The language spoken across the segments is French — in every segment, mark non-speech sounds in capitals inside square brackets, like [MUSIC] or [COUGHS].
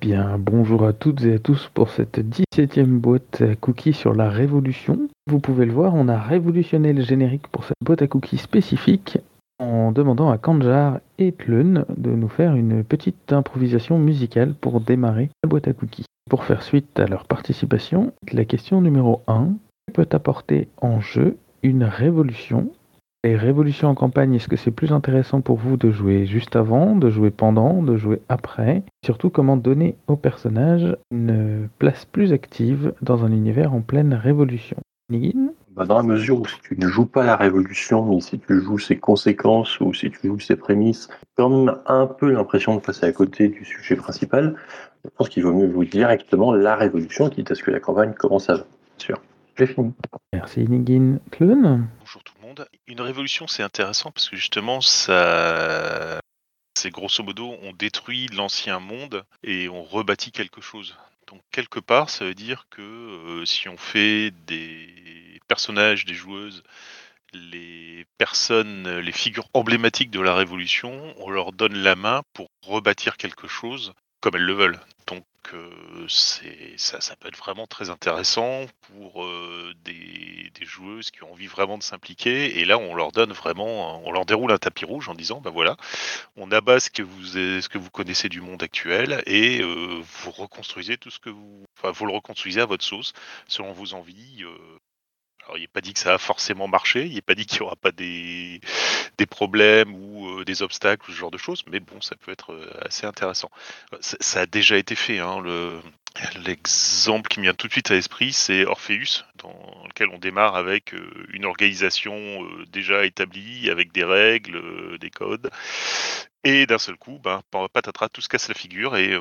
Bien, bonjour à toutes et à tous pour cette 17e boîte à cookies sur la révolution. Vous pouvez le voir, on a révolutionné le générique pour cette boîte à cookies spécifique en demandant à Kanjar et Tlun de nous faire une petite improvisation musicale pour démarrer la boîte à cookies. Pour faire suite à leur participation, la question numéro 1 peut apporter en jeu une révolution les révolutions en campagne, est-ce que c'est plus intéressant pour vous de jouer juste avant, de jouer pendant, de jouer après? Surtout, comment donner au personnage une place plus active dans un univers en pleine révolution? Nigin? Bah dans la mesure où si tu ne joues pas la révolution, mais si tu joues ses conséquences ou si tu joues ses prémices, comme un peu l'impression de passer à côté du sujet principal, je pense qu'il vaut mieux jouer directement la révolution, quitte à ce que la campagne commence avant. Bien sûr. J'ai fini. Merci Nigin. Clun Bonjour tout le Une révolution, c'est intéressant parce que justement, ça. C'est grosso modo, on détruit l'ancien monde et on rebâtit quelque chose. Donc quelque part, ça veut dire que euh, si on fait des personnages, des joueuses, les personnes, les figures emblématiques de la Révolution, on leur donne la main pour rebâtir quelque chose comme elles le veulent. C'est ça, ça peut être vraiment très intéressant pour euh, des, joueuses qui ont envie vraiment de s'impliquer. Et là, on leur donne vraiment, on leur déroule un tapis rouge en disant, ben voilà, on abat ce que vous, ce que vous connaissez du monde actuel et euh, vous reconstruisez tout ce que vous, enfin, vous le reconstruisez à votre sauce selon vos envies. Alors, il n'est pas dit que ça a forcément marché, il n'est pas dit qu'il n'y aura pas des, des problèmes ou euh, des obstacles ou ce genre de choses, mais bon, ça peut être euh, assez intéressant. Ça, a déjà été fait. Hein, le, l'exemple qui me vient tout de suite à l'esprit, c'est Orpheus, dans lequel on démarre avec euh, une organisation déjà établie, avec des règles, des codes. Et d'un seul coup, ben, patatras, tout se casse la figure et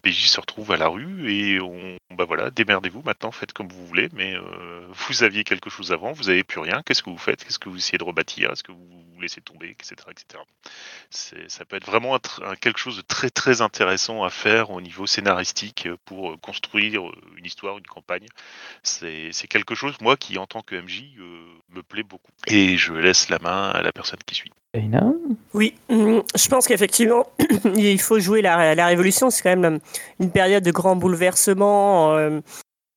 PJ se retrouvent à la rue et on, bah voilà, démerdez-vous maintenant, faites comme vous voulez, mais euh, vous aviez quelque chose avant, vous n'avez plus rien, qu'est-ce que vous faites Qu'est-ce que vous essayez de rebâtir Est-ce que vous laissez tomber, etc. etc. C'est- Ça peut être vraiment quelque chose de très très intéressant à faire au niveau scénaristique euh, pour euh, construire une histoire, une campagne. C'est quelque chose, moi, qui en tant que MJ, me plaît beaucoup. Et je laisse la main à la personne qui suit. Oui, hum, je pense qu'effectivement, [COUGHS] il faut jouer la, Révolution. C'est quand même euh, une période de grand bouleversement. euh,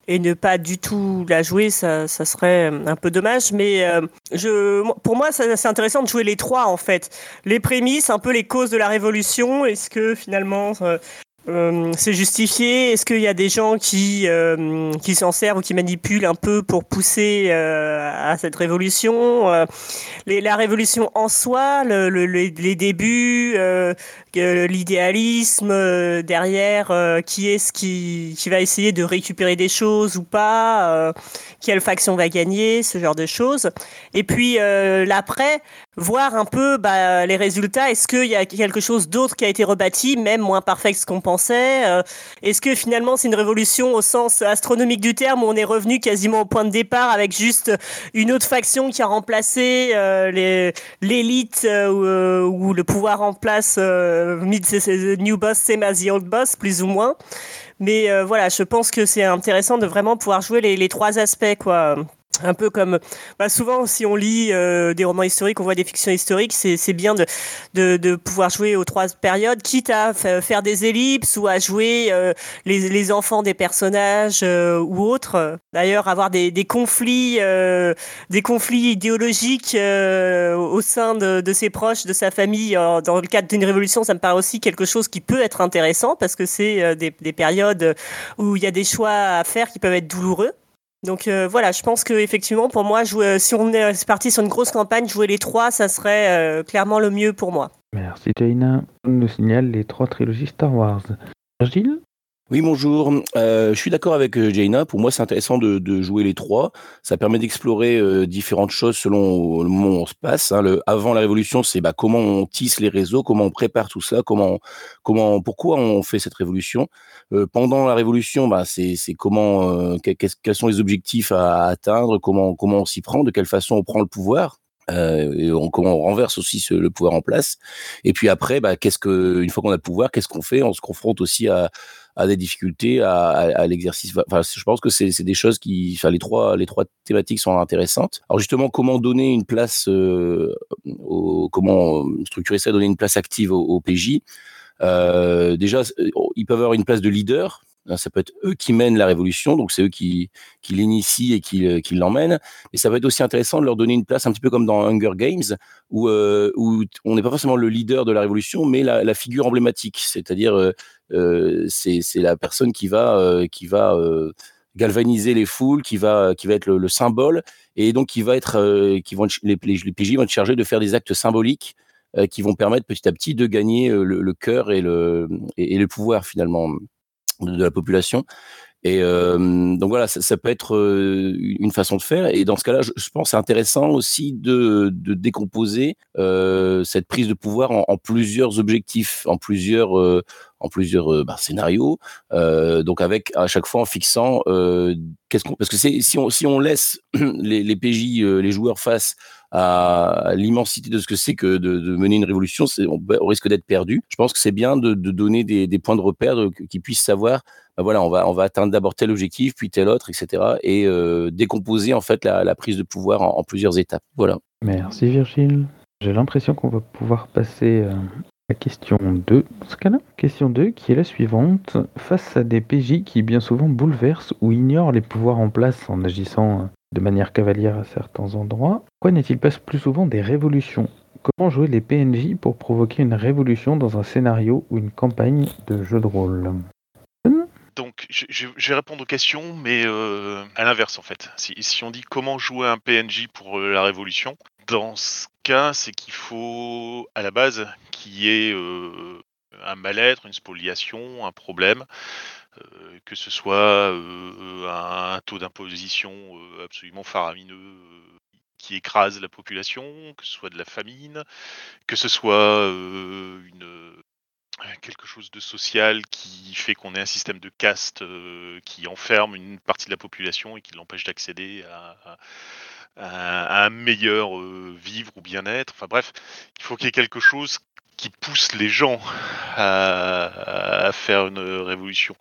et ne pas du tout la jouer, ça, serait euh, un peu dommage. Mais euh, pour moi, c'est intéressant de jouer les trois, en fait. Les prémices, un peu les causes de la Révolution. Est-ce que finalement... euh, euh, c'est justifié Est-ce qu'il y a des gens qui, euh, qui s'en servent ou qui manipulent un peu pour pousser euh, à cette révolution la révolution en soi, le- le- le- les débuts, l'idéalisme derrière, qui est-ce qui, qui va essayer de récupérer des choses ou pas, quelle faction va gagner, ce genre de choses. Et puis l'après, voir un peu bah, les résultats. Est-ce qu'il y a quelque chose d'autre qui a été rebâti, même moins parfait que ce qu'on pensait euh, Est-ce que finalement c'est une révolution au sens astronomique du terme où on est revenu quasiment au point de départ avec juste une autre faction qui a remplacé euh, l'élite euh, ou, le pouvoir en place the- new boss same as the old boss plus ou moins. Mais voilà je pense que c'est intéressant de vraiment pouvoir jouer les, les trois aspects quoi un peu comme bah souvent si on lit euh, des romans historiques on voit des fictions historiques c'est bien de, de, de pouvoir jouer aux trois périodes quitte à fa- faire des ellipses ou à jouer euh, les, les enfants des personnages euh, ou autres d'ailleurs avoir des, des conflits euh, des conflits idéologiques euh, au sein de, de ses proches, de sa famille. euh, Dans le cadre d'une révolution, ça me paraît aussi quelque chose qui peut être intéressant parce que c'est des, des périodes où il y a des choix à faire qui peuvent être douloureux. Donc euh, voilà, je pense que effectivement pour moi, jouer, si on est parti sur une grosse campagne, jouer les trois, ça serait euh, clairement le mieux pour moi. Merci Jaina. On nous signale les trois trilogies Star Wars. Virgile Oui, bonjour. Euh, je suis d'accord avec euh, Jaina. Pour moi, c'est intéressant de, jouer les trois. Ça permet d'explorer euh, différentes choses selon le moment où on se passe. hein. Avant la révolution, c'est bah, comment on tisse les réseaux, comment on prépare tout ça, comment, comment, pourquoi on fait cette révolution. Pendant la révolution, bah, c'est comment, quels sont les objectifs à atteindre, comment, comment on s'y prend, de quelle façon on prend le pouvoir. Et on, on renverse aussi le pouvoir en place. Et puis après, bah, qu'est-ce que, une fois qu'on a le pouvoir, qu'est-ce qu'on fait? On se confronte aussi à, à des difficultés à, l'exercice. Enfin, je pense que c'est des choses qui, enfin, les trois, les trois thématiques sont intéressantes. Alors justement, comment donner une place, euh, au, comment structurer ça, donner une place active au, PJ. Euh, déjà, ils peuvent avoir une place de leader ça peut être eux qui mènent la révolution, donc c'est eux qui, l'initient et qui, euh, qui l'emmènent. Mais ça va être aussi intéressant de leur donner une place un petit peu comme dans Hunger Games, où, euh, on n'est pas forcément le leader de la révolution, mais la, figure emblématique. C'est-à-dire, euh, c'est la personne qui va, qui va galvaniser les foules, qui va, être le, symbole, et donc qui va être, qui vont les, PJ vont être chargés de faire des actes symboliques qui vont permettre petit à petit de gagner le, cœur et le pouvoir finalement de la population. Et euh, donc voilà, ça, peut être euh, une façon de faire. Et dans ce cas-là, je, je pense c'est intéressant aussi de, décomposer euh, cette prise de pouvoir en, plusieurs objectifs, en plusieurs, en plusieurs bah, scénarios. donc avec à chaque fois en fixant qu'est-ce qu'on, parce que si on si on laisse [CLEARS THROAT] les, les PJ, les joueurs face à l'immensité de ce que c'est que de, mener une révolution, on, on, risque d'être perdu. Je pense que c'est bien de, donner des, points de repère, qu'ils puissent savoir, ben voilà, on va, on va atteindre d'abord tel objectif, puis tel autre, etc. Et euh, décomposer en fait la, prise de pouvoir en, plusieurs étapes. Voilà. Merci Virgile. J'ai l'impression qu'on va pouvoir passer euh, à question 2, ce cas-là. Question 2 qui est la suivante. Face à des PJ qui bien souvent bouleversent ou ignorent les pouvoirs en place en agissant de manière cavalière à certains endroits. Pourquoi n'est-il pas plus souvent des révolutions? Comment jouer les PNJ pour provoquer une révolution dans un scénario ou une campagne de jeu de rôle? Donc, je, vais répondre aux questions, mais euh, à l'inverse en fait. Si, on dit comment jouer un PNJ pour euh, la révolution, dans ce cas, c'est qu'il faut, à la base, qu'il y ait euh, un mal-être, une spoliation, un problème, que ce soit euh, un, taux d'imposition euh, absolument faramineux qui écrase la population, que ce soit de la famine, que ce soit quelque chose de social qui fait qu'on ait un système de caste qui enferme une partie de la population et qui l'empêche d'accéder à, un meilleur vivre ou bien-être. Enfin bref, il faut qu'il y ait quelque chose qui pousse les gens à, faire une révolution.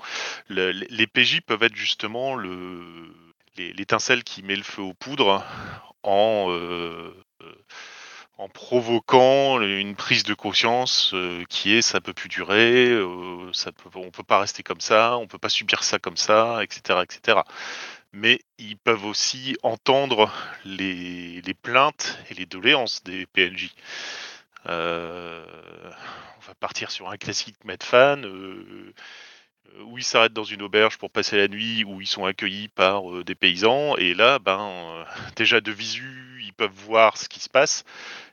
Le, les PJ peuvent être justement l'étincelle qui met le feu aux poudres en, euh, en provoquant une prise de conscience euh, qui est ça peut plus durer, euh, ça peut, pas rester comme ça, on peut pas subir ça comme ça, etc., etc. Mais ils peuvent aussi entendre les, les plaintes et les doléances des PNJ. Euh, on va partir sur un classique Medfan. Euh, où ils s'arrêtent dans une auberge pour passer la nuit, où ils sont accueillis par euh, des paysans. Et là, ben, euh, [LAUGHS] déjà de visu, ils peuvent voir ce qui se passe.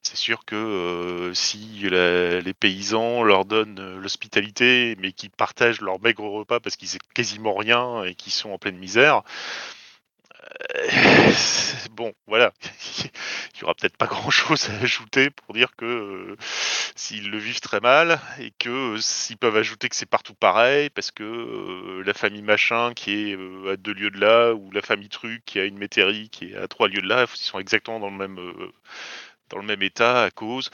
C'est sûr que euh, si les paysans leur donnent l'hospitalité, mais qu'ils partagent leur maigre repas parce qu'ils n'ont quasiment rien et qu'ils sont en pleine misère, euh, [LAUGHS] bon, voilà, [LAUGHS] il y aura peut-être pas grand-chose à ajouter pour dire que euh, s'ils le vivent très mal et que euh, s'ils peuvent ajouter que c'est partout pareil parce que euh, la famille machin qui est euh, à deux lieux de là ou la famille truc qui a une métairie qui est à trois lieux de là, ils sont exactement dans le même dans le même état à cause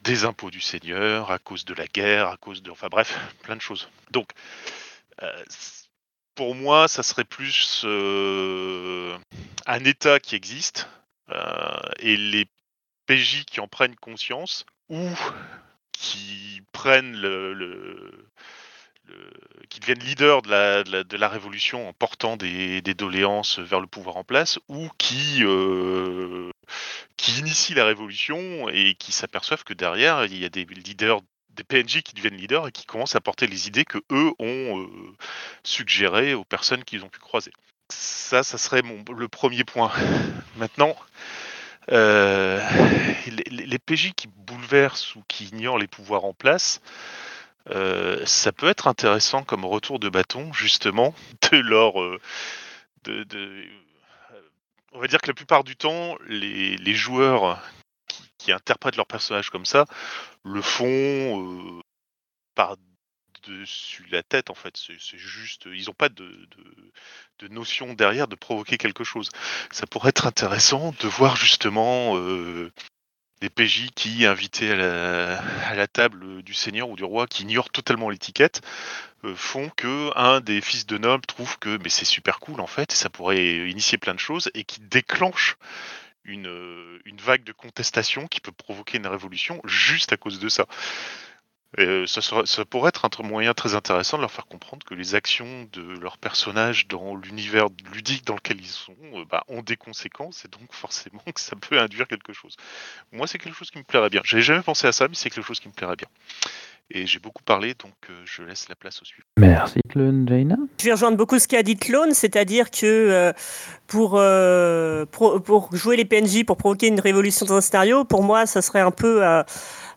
des impôts du seigneur, à cause de la guerre, à cause de, enfin bref, plein de choses. Donc pour moi, ça serait plus euh, un État qui existe euh, et les PJ qui en prennent conscience ou qui prennent le, qui deviennent leaders de la, révolution en portant des, des, doléances vers le pouvoir en place ou qui euh, qui initient la révolution et qui s'aperçoivent que derrière il y a des leaders des PNJ qui deviennent leaders et qui commencent à porter les idées que eux ont euh, suggérées aux personnes qu'ils ont pu croiser. Ça, ça serait mon, le premier point. [LAUGHS] Maintenant, euh, les, PJ qui bouleversent ou qui ignorent les pouvoirs en place, euh, ça peut être intéressant comme retour de bâton, justement, [LAUGHS] de leur. De, on va dire que la plupart du temps, les, les joueurs qui interprètent leur personnage comme ça le font euh, par dessus la tête en fait. C'est juste, ils n'ont pas de, notion derrière de provoquer quelque chose. Ça pourrait être intéressant de voir justement euh, des PJ qui, invités à la, table du seigneur ou du roi, qui ignorent totalement l'étiquette, euh, font que un des fils de nobles trouve que mais c'est super cool en fait, ça pourrait initier plein de choses, et qui déclenche une, euh, une vague de contestation qui peut provoquer une révolution juste à cause de ça. Euh, ça, sera- ça pourrait être un moyen très intéressant de leur faire comprendre que les actions de leurs personnages dans l'univers ludique dans lequel ils sont euh, bah, ont des conséquences et donc forcément que ça peut induire quelque chose. Moi, c'est quelque chose qui me plairait bien. J'avais jamais pensé à ça, mais c'est quelque chose qui me plairait bien. Et j'ai beaucoup parlé, donc euh, je laisse la place au suivant. Merci, Clone Jaina. Je vais rejoindre beaucoup ce qu'a dit Clone, c'est-à-dire que euh, pour, euh, pro- pour jouer les PNJ, pour provoquer une révolution dans un scénario, pour moi, ça serait un peu euh,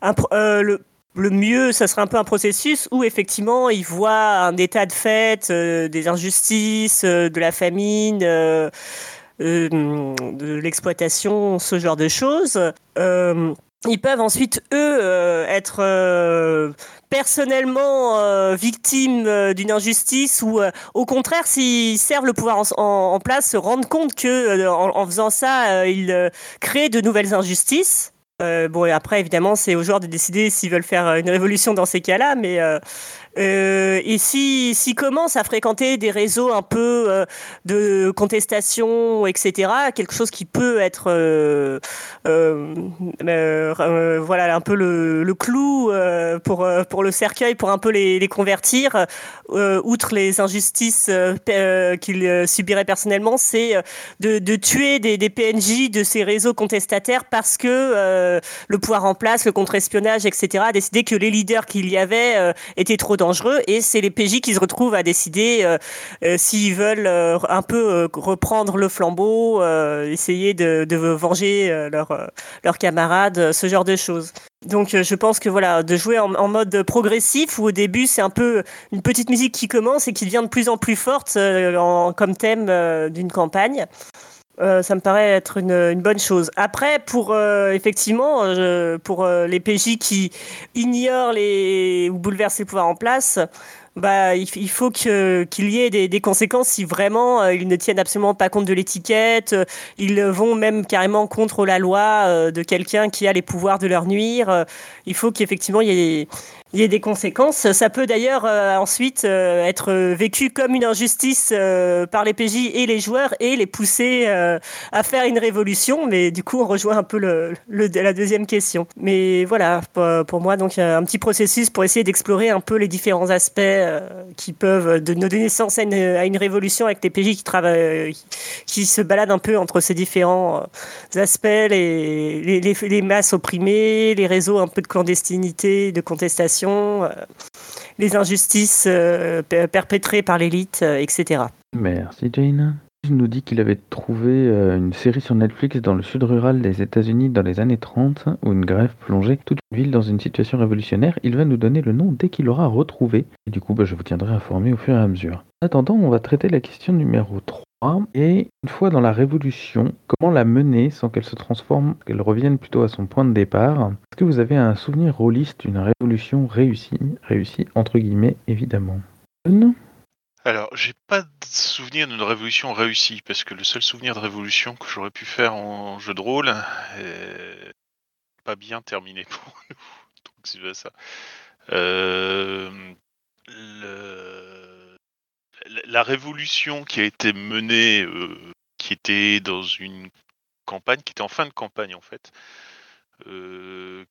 un euh, le, le mieux, ça serait un peu un processus où effectivement ils voient un état de fait, euh, des injustices, euh, de la famine, euh, de l'exploitation, ce genre de choses. Ils peuvent ensuite, eux, être personnellement victimes d'une injustice ou, au contraire, s'ils servent le pouvoir en, place, se rendent compte que en, faisant ça, ils créent de nouvelles injustices. Euh, bon, et après, évidemment, c'est aux joueurs de décider s'ils veulent faire une révolution dans ces cas-là, mais euh, euh, et si- s'ils commencent à fréquenter des réseaux un peu euh, de contestation, etc., quelque chose qui peut être euh, euh, euh, euh, voilà un peu le, le clou pour, pour le cercueil, pour un peu les, les convertir, outre les injustices qu'ils subiraient personnellement, c'est de, de tuer des, des PNJ de ces réseaux contestataires parce que le pouvoir en place, le contre-espionnage, etc., a décidé que les leaders qu'il y avait étaient trop dangereux et c'est les PJ qui se retrouvent à décider euh, euh, s'ils veulent euh, un peu reprendre le flambeau, essayer de, venger leurs camarades, ce genre de choses. Donc je pense que voilà, de jouer en, mode progressif où au début c'est un peu une petite musique qui commence et qui devient de plus en plus forte comme thème d'une campagne. Euh, ça me paraît être une, bonne chose. Après, pour euh, effectivement, euh, pour les PJ qui ignorent les ou bouleversent les pouvoirs en place, bah, il, faut qu'il y ait des, des conséquences si vraiment ils ne tiennent absolument pas compte de l'étiquette. Ils vont même carrément contre la loi de quelqu'un qui a les pouvoirs de leur nuire. il faut qu'effectivement il y ait il y ait des conséquences. Ça peut d'ailleurs euh, ensuite euh, être vécu comme une injustice euh, par les PJ et les joueurs et les pousser à faire une révolution. Mais du coup, on rejoint un peu la deuxième question. Mais voilà, pour, moi, donc un petit processus pour essayer d'explorer un peu les différents aspects qui peuvent nous donner naissance à une, révolution avec les PJ qui travaillent, qui, se baladent un peu entre ces différents aspects, les masses opprimées, les réseaux un peu de clandestinité, de contestation, euh, les injustices euh, per- perpétrées par l'élite, euh, etc. Merci, Jaina. Il nous dit qu'il avait trouvé une série sur Netflix dans le sud rural des États-Unis dans les années 30 où une grève plongeait toute une ville dans une situation révolutionnaire. Il va nous donner le nom dès qu'il l'aura retrouvé. Et du coup, bah, je vous tiendrai informé au fur et à mesure. En attendant, on va traiter la question numéro 3. Et une fois dans la révolution, comment la mener sans qu'elle se transforme, qu'elle revienne plutôt à son point de départ? Est-ce que vous avez un souvenir rôliste d'une révolution réussie Réussie entre guillemets, évidemment? Non Alors, j'ai pas de souvenir d'une révolution réussie, parce que le seul souvenir de révolution que j'aurais pu faire en jeu de rôle est pas bien terminé pour nous. [LAUGHS] Donc c'est ça. Euh, le- la- révolution qui a été menée, euh, qui était dans une campagne, qui était en fin de campagne en fait, euh,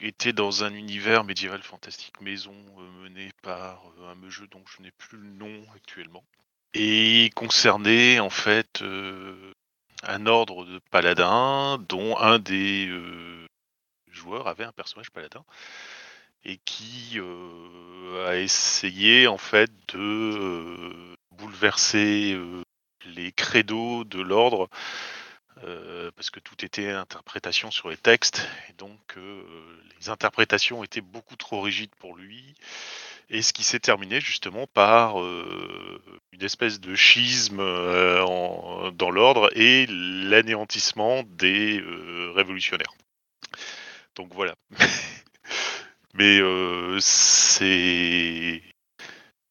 était dans un univers médiéval fantastique maison euh, mené par un jeu dont je n'ai plus le nom actuellement et concernait en fait un ordre de paladins dont un des joueurs avait un personnage paladin et qui euh, a essayé en fait de euh, bouleverser euh, les credos de l'ordre parce que tout était interprétation sur les textes et donc les interprétations étaient beaucoup trop rigides pour lui et ce qui s'est terminé justement par une espèce de schisme dans l'ordre et l'anéantissement des révolutionnaires. Donc voilà. [LAUGHS] Mais euh, c'est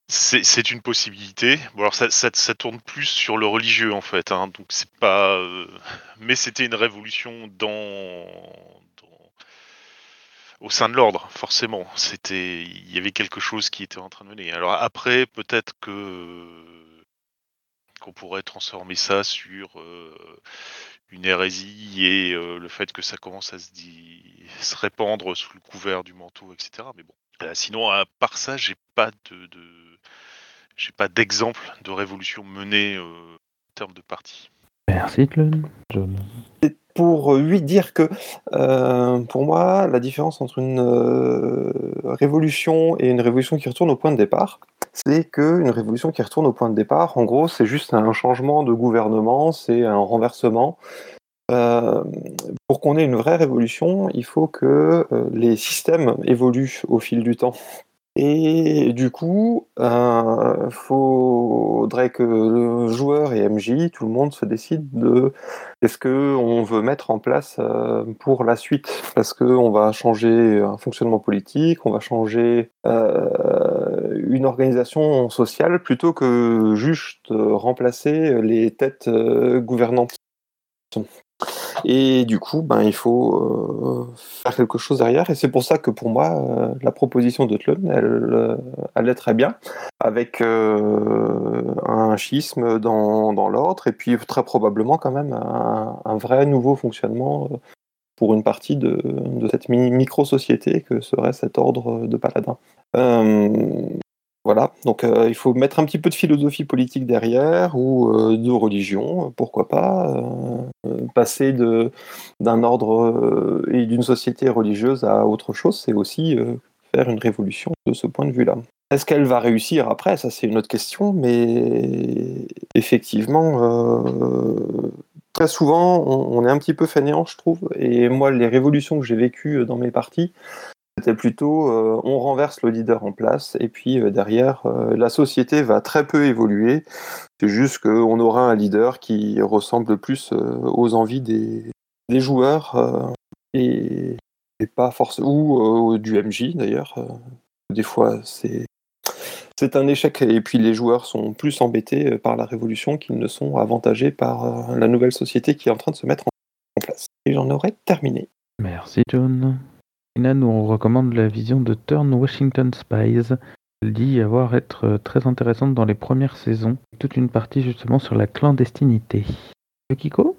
c'est une possibilité. Bon alors ça, ça, tourne plus sur le religieux en fait, hein, donc c'est pas. euh, Mais c'était une révolution dans, au sein de l'ordre, forcément. C'était, il y avait quelque chose qui était en train de mener. Alors après, peut-être que qu'on pourrait transformer ça sur une hérésie et le fait que ça commence à se, se, répandre sous le couvert du manteau, etc. Mais bon, sinon à part ça, j'ai pas de, de j'ai pas d'exemple de révolution menée en termes de parti. Merci, John pour lui dire que, euh, pour moi, la différence entre une euh, révolution et une révolution qui retourne au point de départ, c'est qu'une révolution qui retourne au point de départ, en gros, c'est juste un changement de gouvernement, c'est un renversement. Euh, pour qu'on ait une vraie révolution, il faut que les systèmes évoluent au fil du temps. Et du coup, il euh, faudrait que le joueur et MJ, tout le monde se décide de qu'est-ce qu'on veut mettre en place euh, pour la suite. Parce qu'on va changer un fonctionnement politique, on va changer euh, une organisation sociale plutôt que juste remplacer les têtes gouvernantes. Et du coup, ben, il faut euh, faire quelque chose derrière. Et c'est pour ça que pour moi, euh, la proposition de elle, euh, elle est très bien, avec un schisme dans, dans l'ordre, et puis très probablement quand même un, vrai nouveau fonctionnement pour une partie de, de cette micro-société que serait cet ordre de paladins. Voilà, donc euh, il faut mettre un petit peu de philosophie politique derrière ou euh, de religion, pourquoi pas. Euh, passer d'un ordre et d'une société religieuse à autre chose, c'est aussi faire une révolution de ce point de vue-là. Est-ce qu'elle va réussir après? Ça, c'est une autre question, mais effectivement, très souvent, on, on, est un petit peu fainéant, je trouve. Et moi, les révolutions que j'ai vécues dans mes partis, c'était plutôt euh, on renverse le leader en place et puis euh, derrière euh, la société va très peu évoluer. C'est juste qu'on aura un leader qui ressemble plus aux envies des, joueurs et, pas forcément ou du MJ d'ailleurs. des fois c'est c'est un échec et puis les joueurs sont plus embêtés par la révolution qu'ils ne sont avantagés par la nouvelle société qui est en train de se mettre en place. Et j'en aurais terminé. Merci John. Ina nous recommande la vision de Turn Washington Spies. Elle dit avoir être euh, très intéressante dans les premières saisons, toute une partie justement sur la clandestinité. Kiko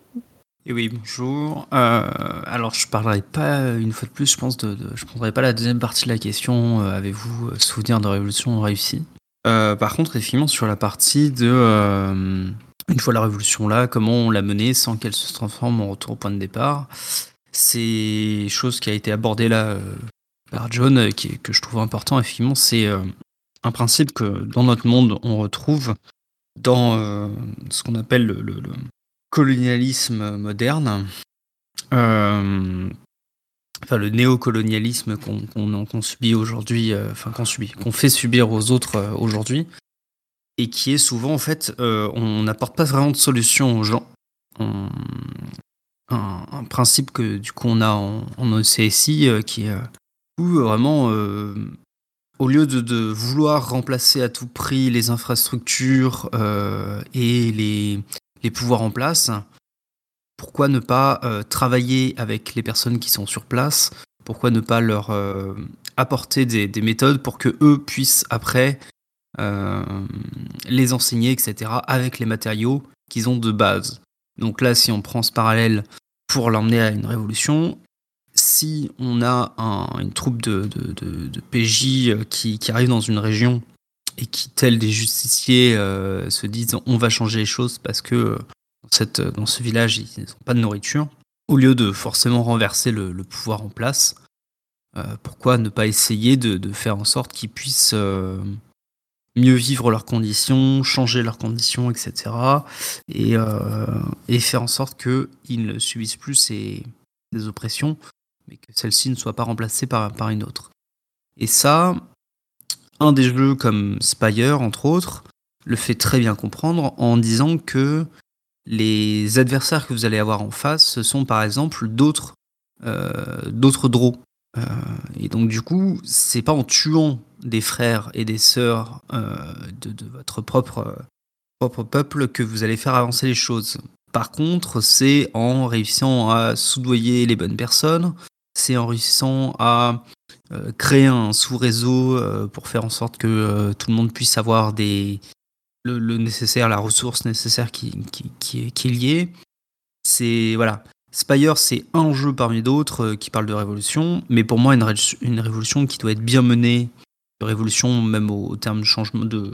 et oui, bonjour. Euh, alors, je parlerai pas une fois de plus, je pense, de, je prendrai pas la deuxième partie de la question. Euh, avez-vous souvenir de révolution réussie? Par contre, effectivement, sur la partie de une fois la révolution là, comment on l'a menée sans qu'elle se transforme en retour au point de départ? C'est chose qui a été abordée là euh, par John, euh, qui, que je trouve important, effectivement, c'est euh, un principe que dans notre monde, on retrouve dans ce qu'on appelle le, colonialisme moderne, enfin le néocolonialisme qu'on subit aujourd'hui, enfin qu'on fait subir aux autres aujourd'hui, et qui est souvent en fait, on n'apporte pas vraiment de solution aux gens. Un, principe que du coup on a en, en OCSI euh, qui est euh, où vraiment euh, au lieu de, vouloir remplacer à tout prix les infrastructures et les, les, pouvoirs en place, pourquoi ne pas travailler avec les personnes qui sont sur place? Pourquoi ne pas leur apporter des, des, méthodes pour que eux puissent après les enseigner, etc., avec les matériaux qu'ils ont de base? Donc là, si on prend ce parallèle pour l'emmener à une révolution, si on a une troupe de, PJ euh, qui, arrive dans une région et qui, tels des justiciers, euh, se disent on va changer les choses parce que euh, dans ce village, ils n'ont pas de nourriture, au lieu de forcément renverser le, pouvoir en place, pourquoi ne pas essayer de, faire en sorte qu'ils puissent mieux vivre leurs conditions, changer leurs conditions, etc. Euh, et, faire en sorte qu'ils ne subissent plus ces, oppressions, mais que celles-ci ne soient pas remplacées par, par une autre. Et ça, un des jeux comme Spire, entre autres, le fait très bien comprendre en disant que les adversaires que vous allez avoir en face, ce sont par exemple d'autres euh, d'autres draws. Euh, et donc du coup, c'est pas en tuant des frères et des sœurs euh, de, votre propre, propre peuple que vous allez faire avancer les choses. Par contre, c'est en réussissant à soudoyer les bonnes personnes, c'est en réussissant à créer un sous-réseau pour faire en sorte que tout le monde puisse avoir des, le, nécessaire, la ressource nécessaire qui, qui, qui, est, liée. C'est voilà, Spire, c'est un jeu parmi d'autres qui parle de révolution, mais pour moi, une, une révolution qui doit être bien menée, de révolution même au, terme de changement, de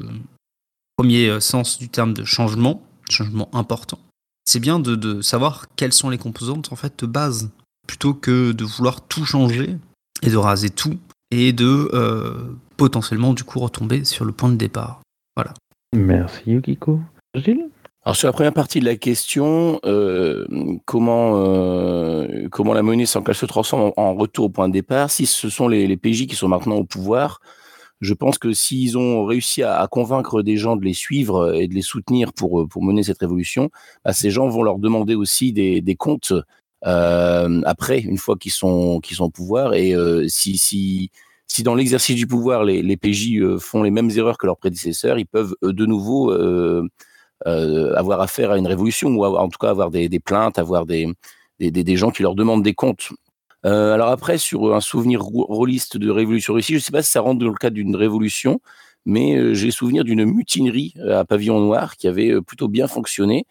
premier sens du terme de changement, changement important. C'est bien de, de, savoir quelles sont les composantes en fait de base, plutôt que de vouloir tout changer et de raser tout et de euh, potentiellement du coup retomber sur le point de départ. Voilà. Merci Yukiko. Gilles? Alors sur la première partie de la question, euh, comment euh, comment la monnaie sans qu'elle se transforme en, retour au point de départ Si ce sont les, les, PJ qui sont maintenant au pouvoir, je pense que s'ils ont réussi à, convaincre des gens de les suivre et de les soutenir pour pour mener cette révolution, bah, ces gens vont leur demander aussi des, comptes euh, après, une fois qu'ils sont qu'ils sont au pouvoir. Et euh, si dans l'exercice du pouvoir, les, PJ euh, font les mêmes erreurs que leurs prédécesseurs, ils peuvent de nouveau euh, euh, avoir affaire à une révolution ou avoir, en tout cas avoir des, plaintes, avoir des, gens qui leur demandent des comptes. Euh, alors après, sur un souvenir rôliste de révolution russe, je ne sais pas si ça rentre dans le cadre d'une révolution, mais j'ai souvenir d'une mutinerie à pavillon noir qui avait plutôt bien fonctionné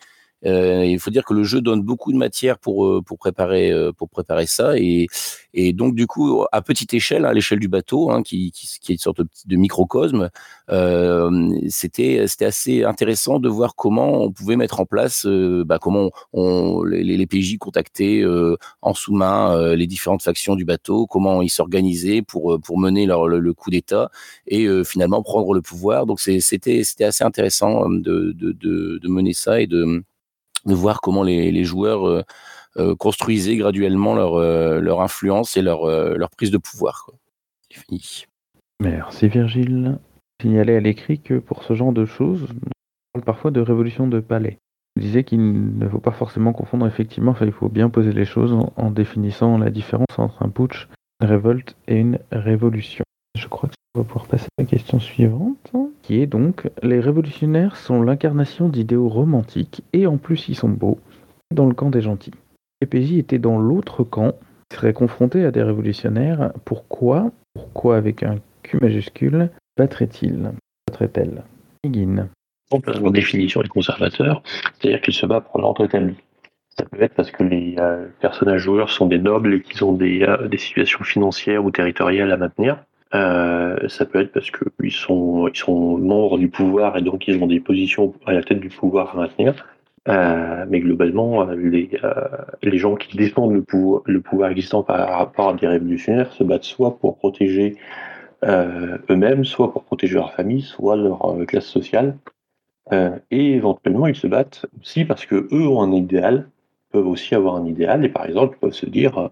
euh, il faut dire que le jeu donne beaucoup de matière pour euh, pour préparer euh, pour préparer ça et et donc du coup à petite échelle, à l'échelle du bateau, hein, qui, qui, qui est une sorte de, microcosme, euh, c'était c'était assez intéressant de voir comment on pouvait mettre en place, bah, comment on, les, les, PJ contactaient en sous-main les différentes factions du bateau, comment ils s'organisaient pour pour mener leur, le, coup d'État et finalement prendre le pouvoir. Donc c'était c'était assez intéressant de, de, de, de mener ça et de de voir comment les, joueurs euh, euh, construisaient graduellement leur, euh, influence et leur, prise de pouvoir. C'est fini. Merci Virgile. Signaler à l'écrit que pour ce genre de choses, on parle parfois de révolution de palais. Je disais qu'il ne faut pas forcément confondre effectivement, il faut bien poser les choses en, définissant la différence entre un putsch, une révolte et une révolution. Je crois que on va pouvoir passer à la question suivante, donc les révolutionnaires sont l'incarnation d'idéaux romantiques et en plus ils sont beaux dans le camp des gentils. PJ étaient dans l'autre camp, ils seraient confrontés à des révolutionnaires. Pourquoi Pourquoi avec un Q majuscule battrait-il Battrait-elle? Higgin. En définition, les conservateurs, c'est-à-dire qu'ils se battent pour l'ordre établi. Ça peut être parce que les euh, personnages joueurs sont des nobles et qu'ils ont des, euh, des situations financières ou territoriales à maintenir. Euh, ça peut être parce qu'ils sont, ils sont membres du pouvoir et donc ils ont des positions à la tête du pouvoir à maintenir. Euh, mais globalement, euh, les, gens qui défendent le pouvoir, le pouvoir existant par rapport à des révolutionnaires se battent soit pour protéger eux-mêmes, soit pour protéger leur famille, soit leur classe sociale. et éventuellement, ils se battent aussi parce que eux ont un idéal, peuvent aussi avoir un idéal, et par exemple, ils peuvent se dire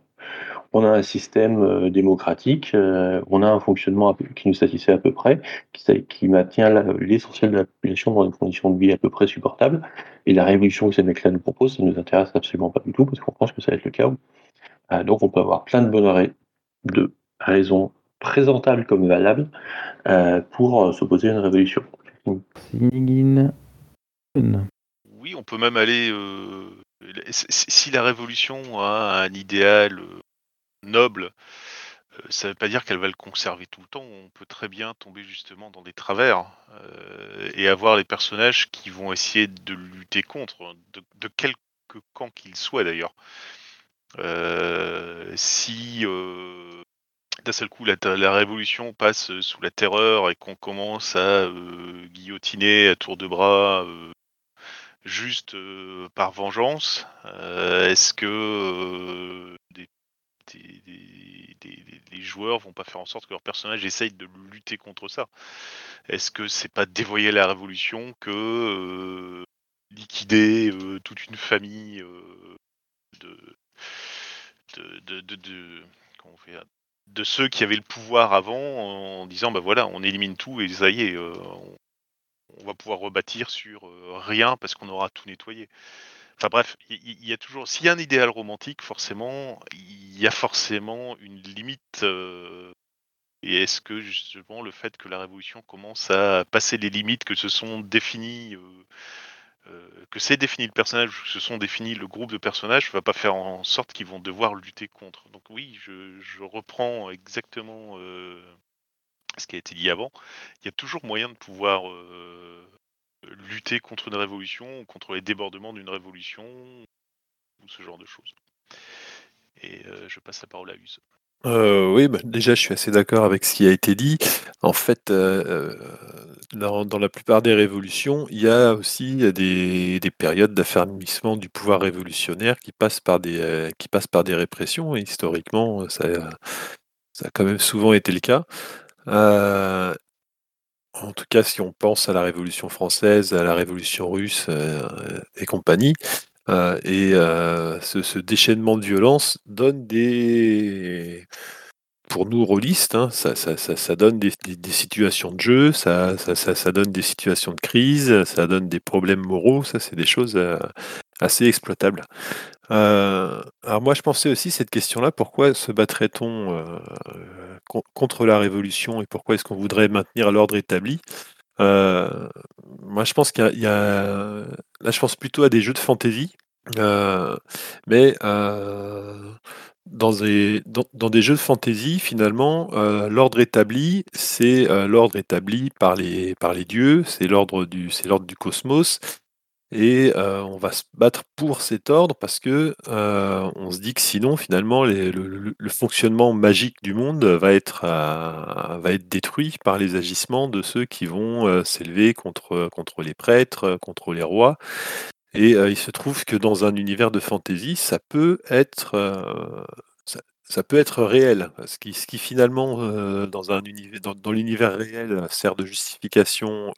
on a un système euh, démocratique, euh, on a un fonctionnement qui nous satisfait à peu près, qui, maintient l'essentiel de la population dans des conditions de vie à peu près supportables. Et la révolution que ces mecs-là nous proposent, ça ne nous intéresse absolument pas du tout, parce qu'on pense que ça va être le cas. Euh, donc on peut avoir plein de bonnes de raisons présentables comme valables pour s'opposer à une révolution. Oui, on peut même aller. si la révolution a un idéal noble, euh, ça ne veut pas dire qu'elle va le conserver tout le temps. On peut très bien tomber justement dans des travers euh, et avoir les personnages qui vont essayer de lutter contre, de, de quelque camp qu'il soit d'ailleurs. Euh, si d'un seul coup la, révolution passe sous la terreur et qu'on commence à guillotiner à tour de bras juste par vengeance, est-ce que les joueurs vont pas faire en sorte que leur personnage essaye de lutter contre ça Est-ce que c'est pas dévoyer la révolution que euh, liquider euh, toute une famille euh, de, ceux qui avaient le pouvoir avant en disant bah voilà on élimine tout et ça y est on va pouvoir rebâtir sur rien parce qu'on aura tout nettoyé. Enfin bref, il y, a toujours. S'il y a un idéal romantique, forcément, il y a forcément une limite. Euh, et est-ce que justement le fait que la révolution commence à passer les limites que se sont définies euh, euh, que c'est défini le personnage, que se sont définis le groupe de personnages, va pas faire en sorte qu'ils vont devoir lutter contre. Donc oui, je, je reprends exactement ce qui a été dit avant. Il y a toujours moyen de pouvoir lutter contre une révolution, contre les débordements d'une révolution, ou ce genre de choses. Et euh, je passe la parole à Use. Euh, oui, bah, déjà, je suis assez d'accord avec ce qui a été dit. En fait, euh, euh, dans, la plupart des révolutions, il y a aussi des, des périodes d'affermissement du pouvoir révolutionnaire qui passent par des, euh, qui passent par des répressions. Et historiquement, ça, ça a quand même souvent été le cas. Euh, en tout cas, si on pense à la Révolution française, à la Révolution russe euh, et compagnie, euh, et euh, ce, ce déchaînement de violence donne des, pour nous rôlistes, hein, ça, ça, ça, donne des, situations de jeu, ça, donne des situations de crise, ça donne des problèmes moraux, ça c'est des choses euh, assez exploitables. Euh, alors moi je pensais aussi cette question-là, pourquoi se battrait-on euh, contre la révolution et pourquoi est-ce qu'on voudrait maintenir l'ordre établi Euh, Moi je pense qu'il y a, là je pense plutôt à des jeux de fantaisie, euh, mais euh, dans des, jeux de fantasy, finalement, euh, l'ordre établi, c'est l'ordre établi par les, par les dieux, c'est l'ordre du cosmos, et on va se battre pour cet ordre parce que on se dit que sinon, finalement, le, fonctionnement magique du monde va être, va être détruit par les agissements de ceux qui vont s'élever contre, contre les prêtres, contre les rois. Et il se trouve que dans un univers de fantasy, ça peut être, peut être réel. Ce qui, ce qui finalement, dans, un univers, dans, l'univers réel, sert de justification